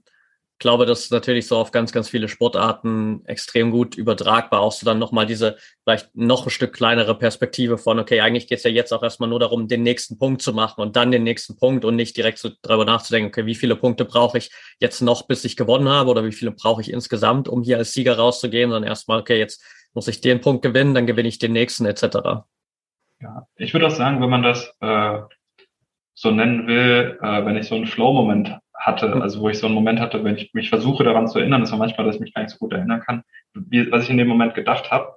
glaube, das ist natürlich so auf ganz, ganz viele Sportarten extrem gut übertragbar. Auch so dann nochmal diese vielleicht noch ein Stück kleinere Perspektive von, okay, eigentlich geht es ja jetzt auch erstmal nur darum, den nächsten Punkt zu machen und dann den nächsten Punkt und nicht direkt so darüber nachzudenken, okay, wie viele Punkte brauche ich jetzt noch, bis ich gewonnen habe oder wie viele brauche ich insgesamt, um hier als Sieger rauszugehen, sondern erstmal, okay, jetzt muss ich den Punkt gewinnen, dann gewinne ich den nächsten etc. Ja, ich würde auch sagen, wenn man das äh, so nennen will, äh, wenn ich so einen Flow-Moment hatte, hm. also wo ich so einen Moment hatte, wenn ich mich versuche daran zu erinnern, ist auch manchmal, dass ich mich gar nicht so gut erinnern kann, wie, was ich in dem Moment gedacht habe,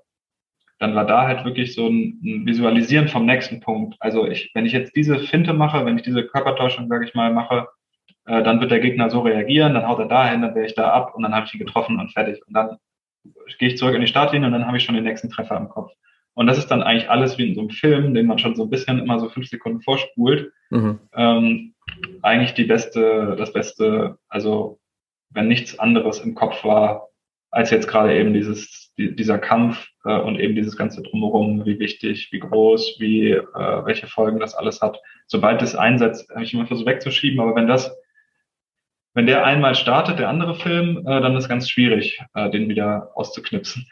dann war da halt wirklich so ein, ein Visualisieren vom nächsten Punkt. Also ich, wenn ich jetzt diese Finte mache, wenn ich diese Körpertäuschung, sage ich mal, mache, äh, dann wird der Gegner so reagieren, dann haut er dahin, dann wäre ich da ab und dann habe ich ihn getroffen und fertig. Und dann gehe ich zurück in die Startlinie und dann habe ich schon den nächsten Treffer im Kopf. Und das ist dann eigentlich alles wie in so einem Film, den man schon so ein bisschen immer so fünf Sekunden vorspult. Mhm. Ähm, eigentlich die beste, das Beste, also wenn nichts anderes im Kopf war, als jetzt gerade eben dieses, die, dieser Kampf äh, und eben dieses ganze Drumherum, wie wichtig, wie groß, wie, äh, welche Folgen das alles hat. Sobald es einsetzt, habe ich immer versucht wegzuschieben, aber wenn das wenn der einmal startet, der andere Film, äh, dann ist ganz schwierig, äh, den wieder auszuknipsen.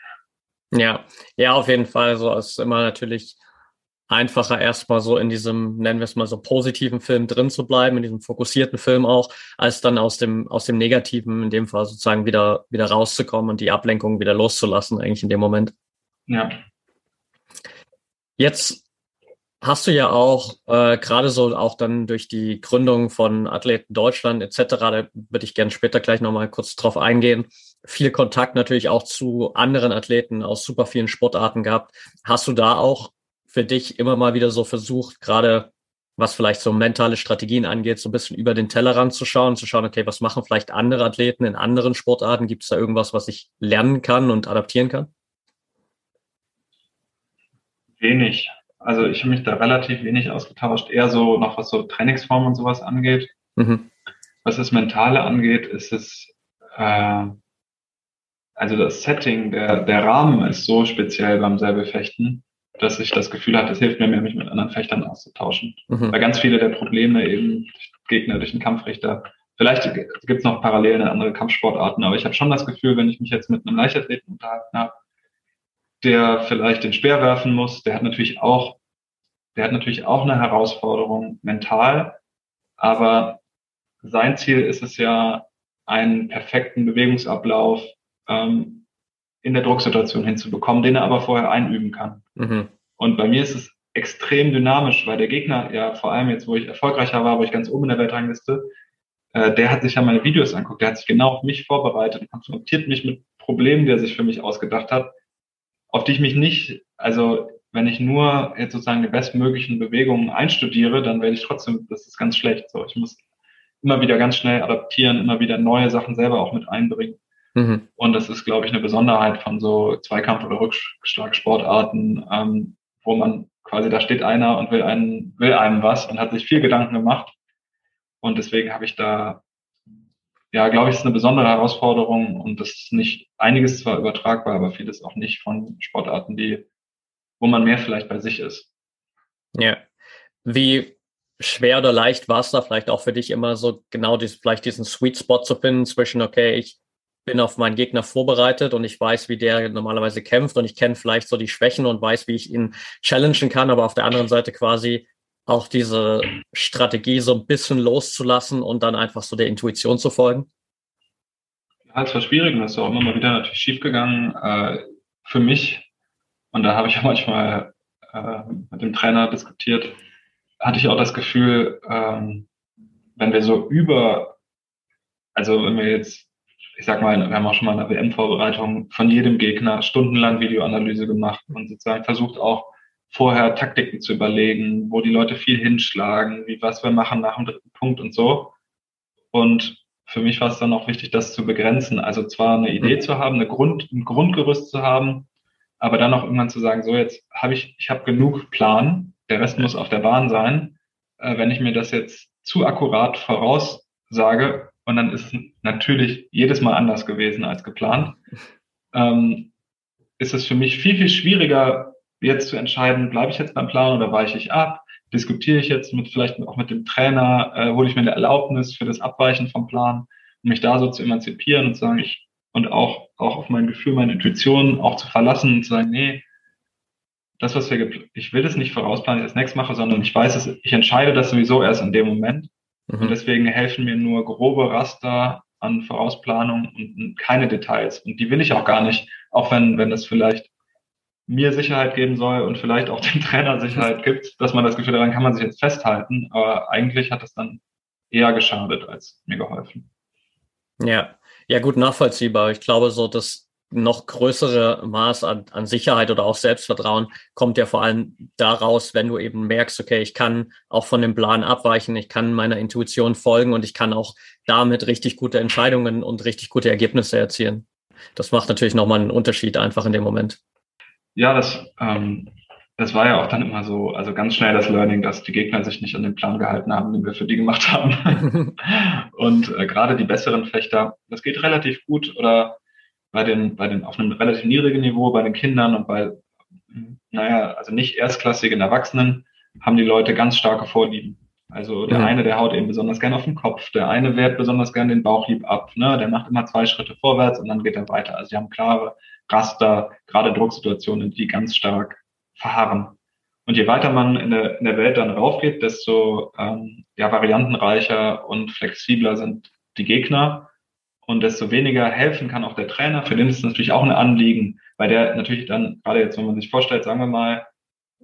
Ja, ja, auf jeden Fall. So ist immer natürlich einfacher, erstmal so in diesem, nennen wir es mal so positiven Film drin zu bleiben, in diesem fokussierten Film auch, als dann aus dem, aus dem Negativen, in dem Fall sozusagen wieder, wieder rauszukommen und die Ablenkung wieder loszulassen, eigentlich in dem Moment. Ja. Jetzt hast du ja auch äh, gerade so auch dann durch die Gründung von Athleten Deutschland etc., da würde ich gerne später gleich nochmal kurz drauf eingehen, viel Kontakt natürlich auch zu anderen Athleten aus super vielen Sportarten gehabt. Hast du da auch für dich immer mal wieder so versucht, gerade was vielleicht so mentale Strategien angeht, so ein bisschen über den Tellerrand zu schauen, zu schauen, okay, was machen vielleicht andere Athleten in anderen Sportarten? Gibt es da irgendwas, was ich lernen kann und adaptieren kann? Wenig. Also ich habe mich da relativ wenig ausgetauscht, eher so noch was so Trainingsformen und sowas angeht. Mhm. Was das Mentale angeht, ist es, äh, also das Setting, der, der Rahmen ist so speziell beim Säbelfechten, dass ich das Gefühl hatte, es hilft mir mehr, mich mit anderen Fechtern auszutauschen. Mhm. Weil ganz viele der Probleme eben Gegner durch den Kampfrichter, vielleicht gibt es noch Parallelen in andere Kampfsportarten, aber ich habe schon das Gefühl, wenn ich mich jetzt mit einem Leichtathleten unterhalten habe, der vielleicht den Speer werfen muss, der hat natürlich auch, der hat natürlich auch eine Herausforderung mental, aber sein Ziel ist es ja, einen perfekten Bewegungsablauf ähm, in der Drucksituation hinzubekommen, den er aber vorher einüben kann. Mhm. Und bei mir ist es extrem dynamisch, weil der Gegner ja vor allem jetzt, wo ich erfolgreicher war, wo ich ganz oben in der Weltrangliste, äh, der hat sich ja meine Videos anguckt, der hat sich genau auf mich vorbereitet und konfrontiert mich mit Problemen, die er sich für mich ausgedacht hat auf die ich mich nicht, also wenn ich nur jetzt sozusagen die bestmöglichen Bewegungen einstudiere, dann werde ich trotzdem, das ist ganz schlecht. So, ich muss immer wieder ganz schnell adaptieren, immer wieder neue Sachen selber auch mit einbringen. Mhm. Und das ist, glaube ich, eine Besonderheit von so Zweikampf- oder Rückschlagsportarten, ähm, wo man quasi, da steht einer und will einen, will einem was und hat sich viel Gedanken gemacht. Und deswegen habe ich da, ja, glaube ich, ist eine besondere Herausforderung und das ist nicht, einiges zwar übertragbar, aber vieles auch nicht von Sportarten, die, wo man mehr vielleicht bei sich ist. Ja. Wie schwer oder leicht war es da vielleicht auch für dich immer so genau dies, vielleicht diesen Sweet Spot zu finden zwischen, okay, ich bin auf meinen Gegner vorbereitet und ich weiß, wie der normalerweise kämpft und ich kenne vielleicht so die Schwächen und weiß, wie ich ihn challengen kann, aber auf der anderen Seite quasi auch diese Strategie so ein bisschen loszulassen und dann einfach so der Intuition zu folgen? Ja, es war schwierig und das ist auch immer mal wieder natürlich schiefgegangen äh, für mich. Und da habe ich auch manchmal äh, mit dem Trainer diskutiert, hatte ich auch das Gefühl, ähm, wenn wir so über, also wenn wir jetzt, ich sag mal, wir haben auch schon mal in der WM-Vorbereitung von jedem Gegner stundenlang Videoanalyse gemacht und sozusagen versucht auch vorher Taktiken zu überlegen, wo die Leute viel hinschlagen, wie was wir machen nach dem dritten Punkt und so. Und für mich war es dann auch wichtig, das zu begrenzen. Also zwar eine Idee mhm. zu haben, eine Grund, ein Grundgerüst zu haben, aber dann auch irgendwann zu sagen, so jetzt habe ich, ich habe genug Plan, der Rest muss auf der Bahn sein. Äh, wenn ich mir das jetzt zu akkurat voraussage, und dann ist es natürlich jedes Mal anders gewesen als geplant, ähm, ist es für mich viel, viel schwieriger, jetzt zu entscheiden, bleibe ich jetzt beim Plan oder weiche ich ab? Diskutiere ich jetzt mit vielleicht auch mit dem Trainer, äh, hole ich mir eine Erlaubnis für das Abweichen vom Plan, um mich da so zu emanzipieren und zu sagen, ich und auch, auch auf mein Gefühl, meine Intuition auch zu verlassen und zu sagen, nee, das, was wir, ich will das nicht vorausplanen, ich das nächstes mache, sondern ich weiß es, ich entscheide das sowieso erst in dem Moment. Mhm. Und deswegen helfen mir nur grobe Raster an Vorausplanung und keine Details. Und die will ich auch gar nicht, auch wenn, wenn das vielleicht mir Sicherheit geben soll und vielleicht auch dem Trainer Sicherheit gibt, dass man das Gefühl daran kann man sich jetzt festhalten. Aber eigentlich hat das dann eher geschadet als mir geholfen. Ja, ja gut nachvollziehbar. Ich glaube, so das noch größere Maß an, an Sicherheit oder auch Selbstvertrauen kommt ja vor allem daraus, wenn du eben merkst, okay, ich kann auch von dem Plan abweichen, ich kann meiner Intuition folgen und ich kann auch damit richtig gute Entscheidungen und richtig gute Ergebnisse erzielen. Das macht natürlich nochmal einen Unterschied einfach in dem Moment. Ja, das, ähm, das war ja auch dann immer so, also ganz schnell das Learning, dass die Gegner sich nicht an den Plan gehalten haben, den wir für die gemacht haben. und äh, gerade die besseren Fechter, das geht relativ gut oder bei den, bei den, auf einem relativ niedrigen Niveau bei den Kindern und bei, naja, also nicht erstklassigen Erwachsenen haben die Leute ganz starke Vorlieben. Also der mhm. eine, der haut eben besonders gern auf den Kopf, der eine wehrt besonders gern den Bauchhieb ab, ne? der macht immer zwei Schritte vorwärts und dann geht er weiter. Also sie haben klare Raster, gerade Drucksituationen, die ganz stark verharren. Und je weiter man in der, in der Welt dann raufgeht, desto ähm, ja, variantenreicher und flexibler sind die Gegner und desto weniger helfen kann auch der Trainer. Für den ist es natürlich auch ein Anliegen, weil der natürlich dann, gerade jetzt, wenn man sich vorstellt, sagen wir mal,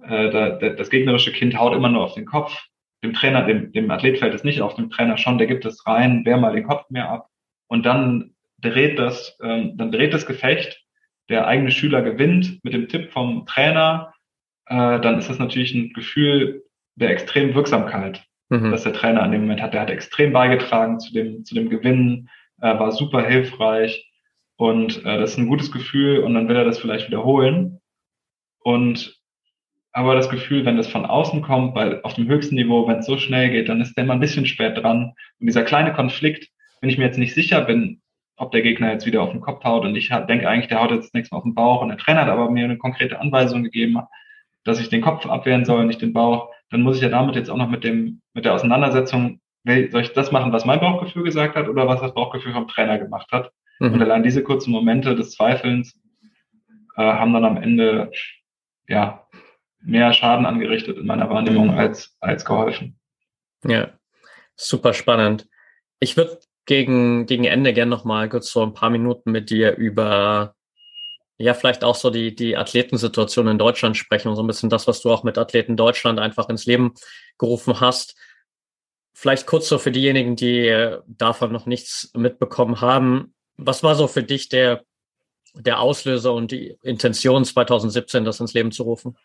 äh, da, der, das gegnerische Kind haut immer nur auf den Kopf. Dem Trainer, dem, dem Athlet fällt es nicht auf, dem Trainer schon, der gibt es rein, wehr mal den Kopf mehr ab. Und dann dreht das, ähm, dann dreht das Gefecht, der eigene Schüler gewinnt mit dem Tipp vom Trainer, äh, dann ist das natürlich ein Gefühl der extremen Wirksamkeit, mhm. dass der Trainer an dem Moment hat. Der hat extrem beigetragen zu dem, zu dem Gewinnen, äh, war super hilfreich und äh, das ist ein gutes Gefühl und dann will er das vielleicht wiederholen. Und aber das Gefühl, wenn das von außen kommt, weil auf dem höchsten Niveau, wenn es so schnell geht, dann ist der immer ein bisschen spät dran. Und dieser kleine Konflikt, wenn ich mir jetzt nicht sicher bin, ob der Gegner jetzt wieder auf den Kopf haut und ich denke eigentlich, der haut jetzt nächstes Mal auf den Bauch und der Trainer hat aber mir eine konkrete Anweisung gegeben, dass ich den Kopf abwehren soll, nicht den Bauch, dann muss ich ja damit jetzt auch noch mit dem, mit der Auseinandersetzung soll ich das machen, was mein Bauchgefühl gesagt hat oder was das Bauchgefühl vom Trainer gemacht hat? Mhm. Und allein diese kurzen Momente des Zweifelns äh, haben dann am Ende ja mehr Schaden angerichtet in meiner Wahrnehmung als, als geholfen. Ja, super spannend. Ich würde gegen, gegen Ende gerne noch mal kurz so ein paar Minuten mit dir über ja, vielleicht auch so die, die Athletensituation in Deutschland sprechen und so ein bisschen das, was du auch mit Athleten Deutschland einfach ins Leben gerufen hast. Vielleicht kurz so für diejenigen, die äh, davon noch nichts mitbekommen haben. Was war so für dich der, der Auslöser und die Intention 2017, das ins Leben zu rufen?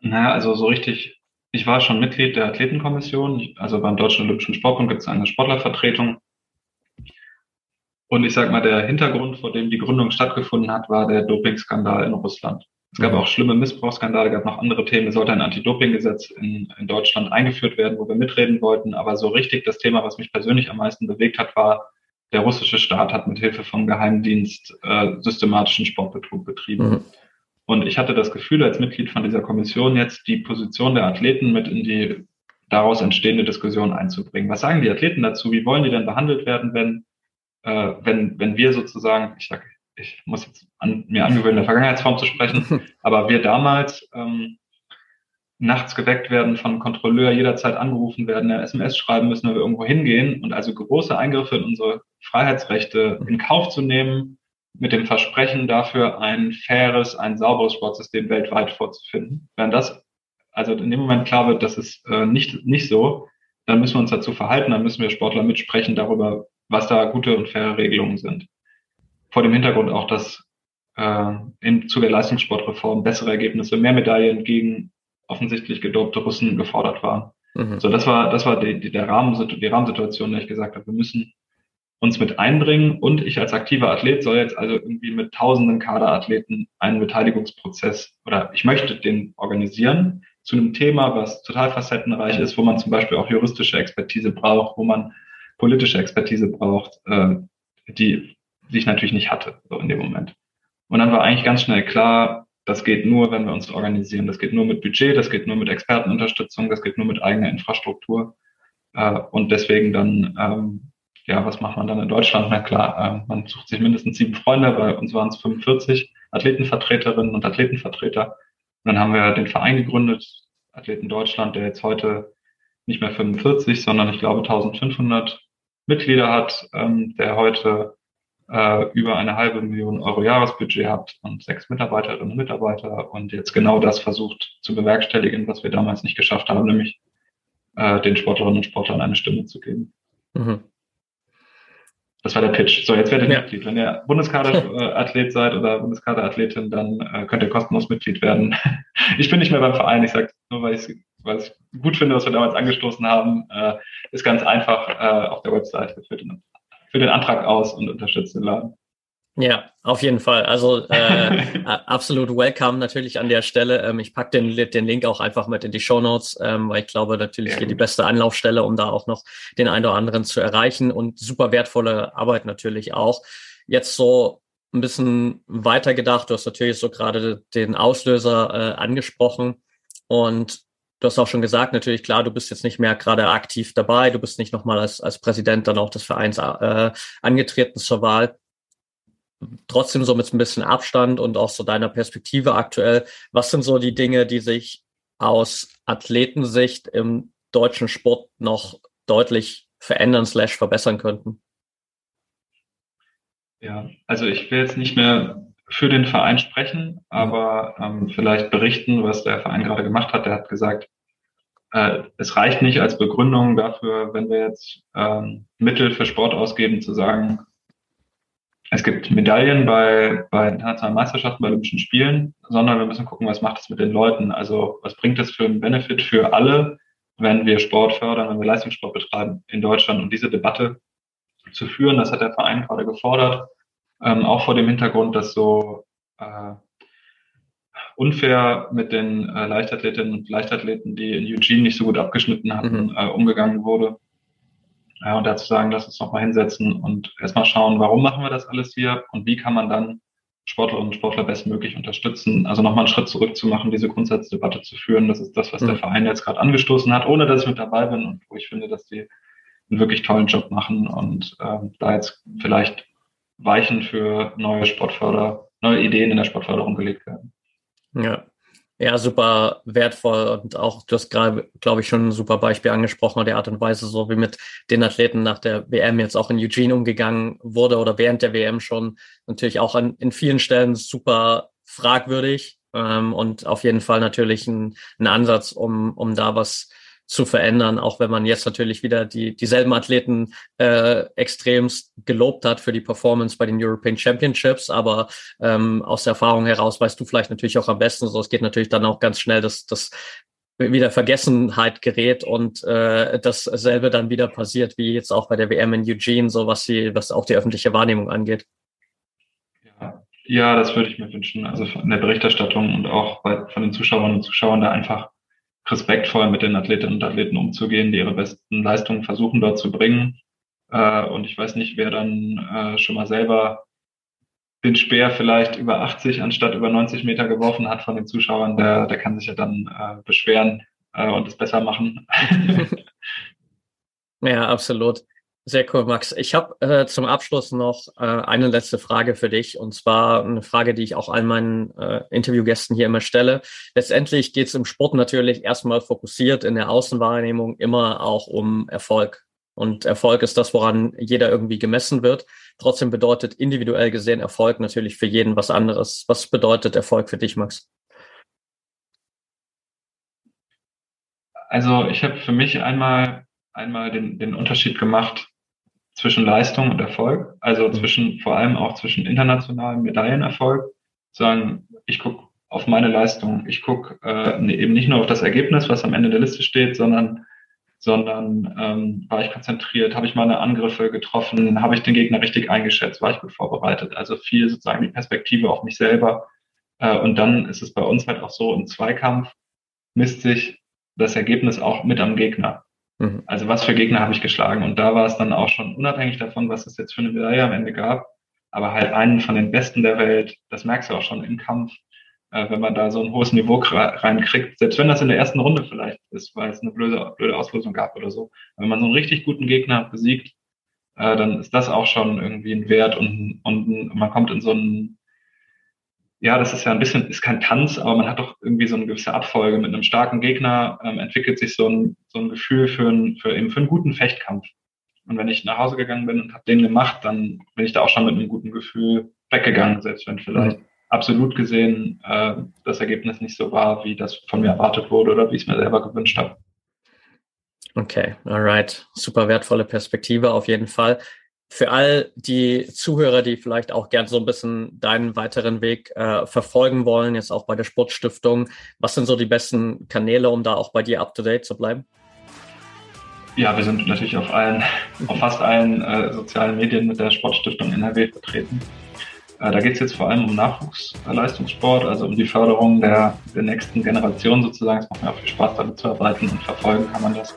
Naja, also so richtig ich war schon Mitglied der Athletenkommission, also beim Deutschen Olympischen Sportbund gibt es eine Sportlervertretung. Und ich sag mal, der Hintergrund, vor dem die Gründung stattgefunden hat, war der Dopingskandal in Russland. Es gab mhm. auch schlimme Missbrauchsskandale, gab noch andere Themen. Es sollte ein Anti-Doping-Gesetz in, in Deutschland eingeführt werden, wo wir mitreden wollten. Aber so richtig das Thema, was mich persönlich am meisten bewegt hat, war, der russische Staat hat mit Hilfe vom Geheimdienst äh, systematischen Sportbetrug betrieben. Mhm. Und ich hatte das Gefühl, als Mitglied von dieser Kommission jetzt die Position der Athleten mit in die daraus entstehende Diskussion einzubringen. Was sagen die Athleten dazu? Wie wollen die denn behandelt werden, wenn, äh, wenn, wenn wir sozusagen, ich sage, ich muss jetzt an, mir angewöhnen, in der Vergangenheitsform zu sprechen, aber wir damals ähm, nachts geweckt werden von Kontrolleur, jederzeit angerufen werden, eine SMS schreiben müssen, wenn wir irgendwo hingehen und also große Eingriffe in unsere Freiheitsrechte in Kauf zu nehmen, mit dem Versprechen dafür ein faires, ein sauberes Sportsystem weltweit vorzufinden. Wenn das also in dem Moment klar wird, das ist äh, nicht, nicht so, dann müssen wir uns dazu verhalten, dann müssen wir Sportler mitsprechen darüber, was da gute und faire Regelungen sind. Vor dem Hintergrund auch, dass äh, im Zuge der Leistungssportreform bessere Ergebnisse, mehr Medaillen gegen offensichtlich gedopte Russen gefordert waren. Mhm. So, das war, das war die, die, der Rahmen, die Rahmensituation, der ich gesagt habe, wir müssen uns mit einbringen und ich als aktiver Athlet soll jetzt also irgendwie mit tausenden Kaderathleten einen Beteiligungsprozess oder ich möchte den organisieren zu einem Thema, was total facettenreich ist, wo man zum Beispiel auch juristische Expertise braucht, wo man politische Expertise braucht, äh, die, die ich natürlich nicht hatte so in dem Moment. Und dann war eigentlich ganz schnell klar, das geht nur, wenn wir uns organisieren. Das geht nur mit Budget, das geht nur mit Expertenunterstützung, das geht nur mit eigener Infrastruktur. Äh, und deswegen dann ähm, ja, was macht man dann in Deutschland? Na klar, äh, man sucht sich mindestens sieben Freunde, bei uns waren es 45 Athletenvertreterinnen und Athletenvertreter. Und dann haben wir den Verein gegründet, Athleten Deutschland, der jetzt heute nicht mehr 45, sondern ich glaube 1500 Mitglieder hat, ähm, der heute äh, über eine halbe Million Euro Jahresbudget hat und sechs Mitarbeiterinnen und Mitarbeiter und jetzt genau das versucht zu bewerkstelligen, was wir damals nicht geschafft haben, nämlich äh, den Sportlerinnen und Sportlern eine Stimme zu geben. Mhm. Das war der Pitch. So, jetzt werdet ihr ja. Mitglied. Wenn ihr Bundeskaderathlet seid oder Bundeskaderathletin, dann äh, könnt ihr kostenlos Mitglied werden. ich bin nicht mehr beim Verein. Ich sage nur, weil ich ich gut finde, was wir damals angestoßen haben, äh, ist ganz einfach äh, auf der Webseite für den, für den Antrag aus und unterstützt den Laden. Ja, auf jeden Fall. Also äh, absolut welcome natürlich an der Stelle. Ähm, ich pack den, den Link auch einfach mit in die Show Notes, ähm, weil ich glaube natürlich ja. hier die beste Anlaufstelle, um da auch noch den einen oder anderen zu erreichen und super wertvolle Arbeit natürlich auch. Jetzt so ein bisschen weiter gedacht. Du hast natürlich so gerade den Auslöser äh, angesprochen und Du hast auch schon gesagt, natürlich klar, du bist jetzt nicht mehr gerade aktiv dabei, du bist nicht nochmal als, als Präsident dann auch des Vereins äh, angetreten zur Wahl trotzdem so mit ein bisschen Abstand und auch so deiner Perspektive aktuell, was sind so die Dinge, die sich aus Athletensicht im deutschen Sport noch deutlich verändern slash verbessern könnten? Ja, also ich will jetzt nicht mehr für den Verein sprechen, aber ähm, vielleicht berichten, was der Verein gerade gemacht hat. Der hat gesagt, äh, es reicht nicht als Begründung dafür, wenn wir jetzt ähm, Mittel für Sport ausgeben, zu sagen, es gibt Medaillen bei, bei internationalen Meisterschaften, bei Olympischen Spielen, sondern wir müssen gucken, was macht es mit den Leuten. Also was bringt es für einen Benefit für alle, wenn wir Sport fördern, wenn wir Leistungssport betreiben in Deutschland und diese Debatte zu führen, das hat der Verein gerade gefordert, ähm, auch vor dem Hintergrund, dass so äh, unfair mit den äh, Leichtathletinnen und Leichtathleten, die in Eugene nicht so gut abgeschnitten hatten, mhm. äh, umgegangen wurde. Ja, und dazu sagen, lass uns nochmal hinsetzen und erstmal schauen, warum machen wir das alles hier und wie kann man dann Sportlerinnen und Sportler bestmöglich unterstützen. Also nochmal einen Schritt zurück zu machen, diese Grundsatzdebatte zu führen. Das ist das, was mhm. der Verein jetzt gerade angestoßen hat, ohne dass ich mit dabei bin und wo ich finde, dass die einen wirklich tollen Job machen und ähm, da jetzt vielleicht Weichen für neue Sportförder, neue Ideen in der Sportförderung gelegt werden. Ja, ja, super wertvoll und auch, du hast gerade, glaube ich, schon ein super Beispiel angesprochen, der Art und Weise, so wie mit den Athleten nach der WM jetzt auch in Eugene umgegangen wurde oder während der WM schon natürlich auch an, in vielen Stellen super fragwürdig ähm, und auf jeden Fall natürlich ein, ein Ansatz, um, um da was zu verändern, auch wenn man jetzt natürlich wieder die dieselben Athleten äh, extremst gelobt hat für die Performance bei den European Championships, aber ähm, aus der Erfahrung heraus weißt du vielleicht natürlich auch am besten, so es geht natürlich dann auch ganz schnell, dass, dass wieder Vergessenheit gerät und äh, dasselbe dann wieder passiert, wie jetzt auch bei der WM in Eugene, so was die, was auch die öffentliche Wahrnehmung angeht. Ja, ja das würde ich mir wünschen. Also von der Berichterstattung und auch bei, von den Zuschauern und Zuschauern da einfach respektvoll mit den Athletinnen und Athleten umzugehen, die ihre besten Leistungen versuchen dort zu bringen. Äh, und ich weiß nicht, wer dann äh, schon mal selber den Speer vielleicht über 80 anstatt über 90 Meter geworfen hat von den Zuschauern, der, der kann sich ja dann äh, beschweren und es besser machen. ja, absolut. Sehr cool, Max. Ich habe äh, zum Abschluss noch äh, eine letzte Frage für dich und zwar eine Frage, die ich auch all meinen äh, Interviewgästen hier immer stelle. Letztendlich geht es im Sport natürlich erstmal fokussiert in der Außenwahrnehmung immer auch um Erfolg. Und Erfolg ist das, woran jeder irgendwie gemessen wird. Trotzdem bedeutet individuell gesehen Erfolg natürlich für jeden was anderes. Was bedeutet Erfolg für dich, Max? Also ich habe für mich einmal einmal den, den Unterschied gemacht zwischen Leistung und Erfolg, also mhm. zwischen vor allem auch zwischen internationalem Medaillenerfolg. Sagen, ich gucke auf meine Leistung, ich gucke äh, eben nicht nur auf das Ergebnis, was am Ende der Liste steht, sondern sondern ähm, war ich konzentriert, habe ich meine Angriffe getroffen, habe ich den Gegner richtig eingeschätzt, war ich gut vorbereitet. Also viel sozusagen die Perspektive auf mich selber. Äh, und dann ist es bei uns halt auch so, im Zweikampf misst sich das Ergebnis auch mit am Gegner. Mhm. Also was für Gegner habe ich geschlagen? Und da war es dann auch schon unabhängig davon, was es jetzt für eine Medaille am Ende gab, aber halt einen von den Besten der Welt, das merkst du auch schon im Kampf, äh, wenn man da so ein hohes Niveau reinkriegt, selbst wenn das in der ersten Runde vielleicht ist, weil es eine blöde, blöde Auslosung gab oder so. Wenn man so einen richtig guten Gegner besiegt, äh, dann ist das auch schon irgendwie ein Wert und, und man kommt in so einen, ja, das ist ja ein bisschen, ist kein Tanz, aber man hat doch irgendwie so eine gewisse Abfolge. Mit einem starken Gegner ähm, entwickelt sich so ein, so ein Gefühl für, ein, für, eben für einen guten Fechtkampf. Und wenn ich nach Hause gegangen bin und habe den gemacht, dann bin ich da auch schon mit einem guten Gefühl weggegangen, selbst wenn vielleicht mhm absolut gesehen äh, das Ergebnis nicht so war, wie das von mir erwartet wurde oder wie ich es mir selber gewünscht habe. Okay, alright. Super wertvolle Perspektive auf jeden Fall. Für all die Zuhörer, die vielleicht auch gern so ein bisschen deinen weiteren Weg äh, verfolgen wollen, jetzt auch bei der Sportstiftung, was sind so die besten Kanäle, um da auch bei dir up to date zu bleiben? Ja, wir sind natürlich auf allen, auf fast allen äh, sozialen Medien mit der Sportstiftung NRW vertreten. Äh, da geht es jetzt vor allem um Nachwuchsleistungssport, also um die Förderung der, der nächsten Generation sozusagen. Es macht mir auch viel Spaß, damit zu arbeiten und verfolgen kann man das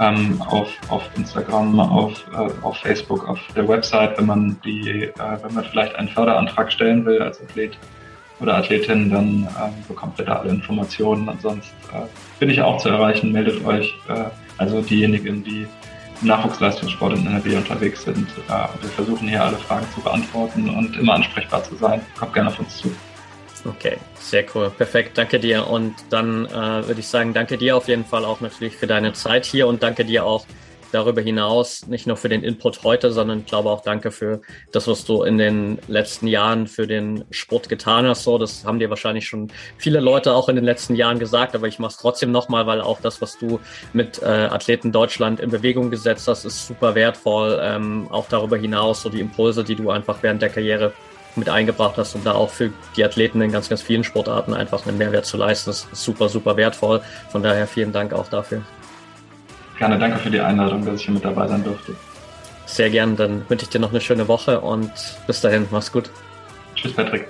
ähm, auf, auf Instagram, auf, äh, auf Facebook, auf der Website, wenn man die, äh, wenn man vielleicht einen Förderantrag stellen will als Athlet oder Athletin, dann ähm, bekommt ihr da alle Informationen. Ansonsten äh, bin ich auch zu erreichen, meldet euch. Äh, also diejenigen, die Nachwuchsleistungssport in NRW unterwegs sind. Äh, wir versuchen hier alle Fragen zu beantworten und immer ansprechbar zu sein. Kommt gerne auf uns zu. Okay, sehr cool. Perfekt. Danke dir. Und dann äh, würde ich sagen, danke dir auf jeden Fall auch natürlich für deine Zeit hier und danke dir auch darüber hinaus nicht nur für den Input heute, sondern ich glaube auch danke für das, was du in den letzten Jahren für den Sport getan hast. So, das haben dir wahrscheinlich schon viele Leute auch in den letzten Jahren gesagt, aber ich mache es trotzdem nochmal, weil auch das, was du mit äh, Athleten Deutschland in Bewegung gesetzt hast, ist super wertvoll. Ähm, auch darüber hinaus so die Impulse, die du einfach während der Karriere mit eingebracht hast, um da auch für die Athleten in ganz, ganz vielen Sportarten einfach einen Mehrwert zu leisten. Das ist super, super wertvoll. Von daher vielen Dank auch dafür. Gerne, danke für die Einladung, dass ich hier mit dabei sein durfte. Sehr gern, dann wünsche ich dir noch eine schöne Woche und bis dahin, mach's gut. Tschüss, Patrick.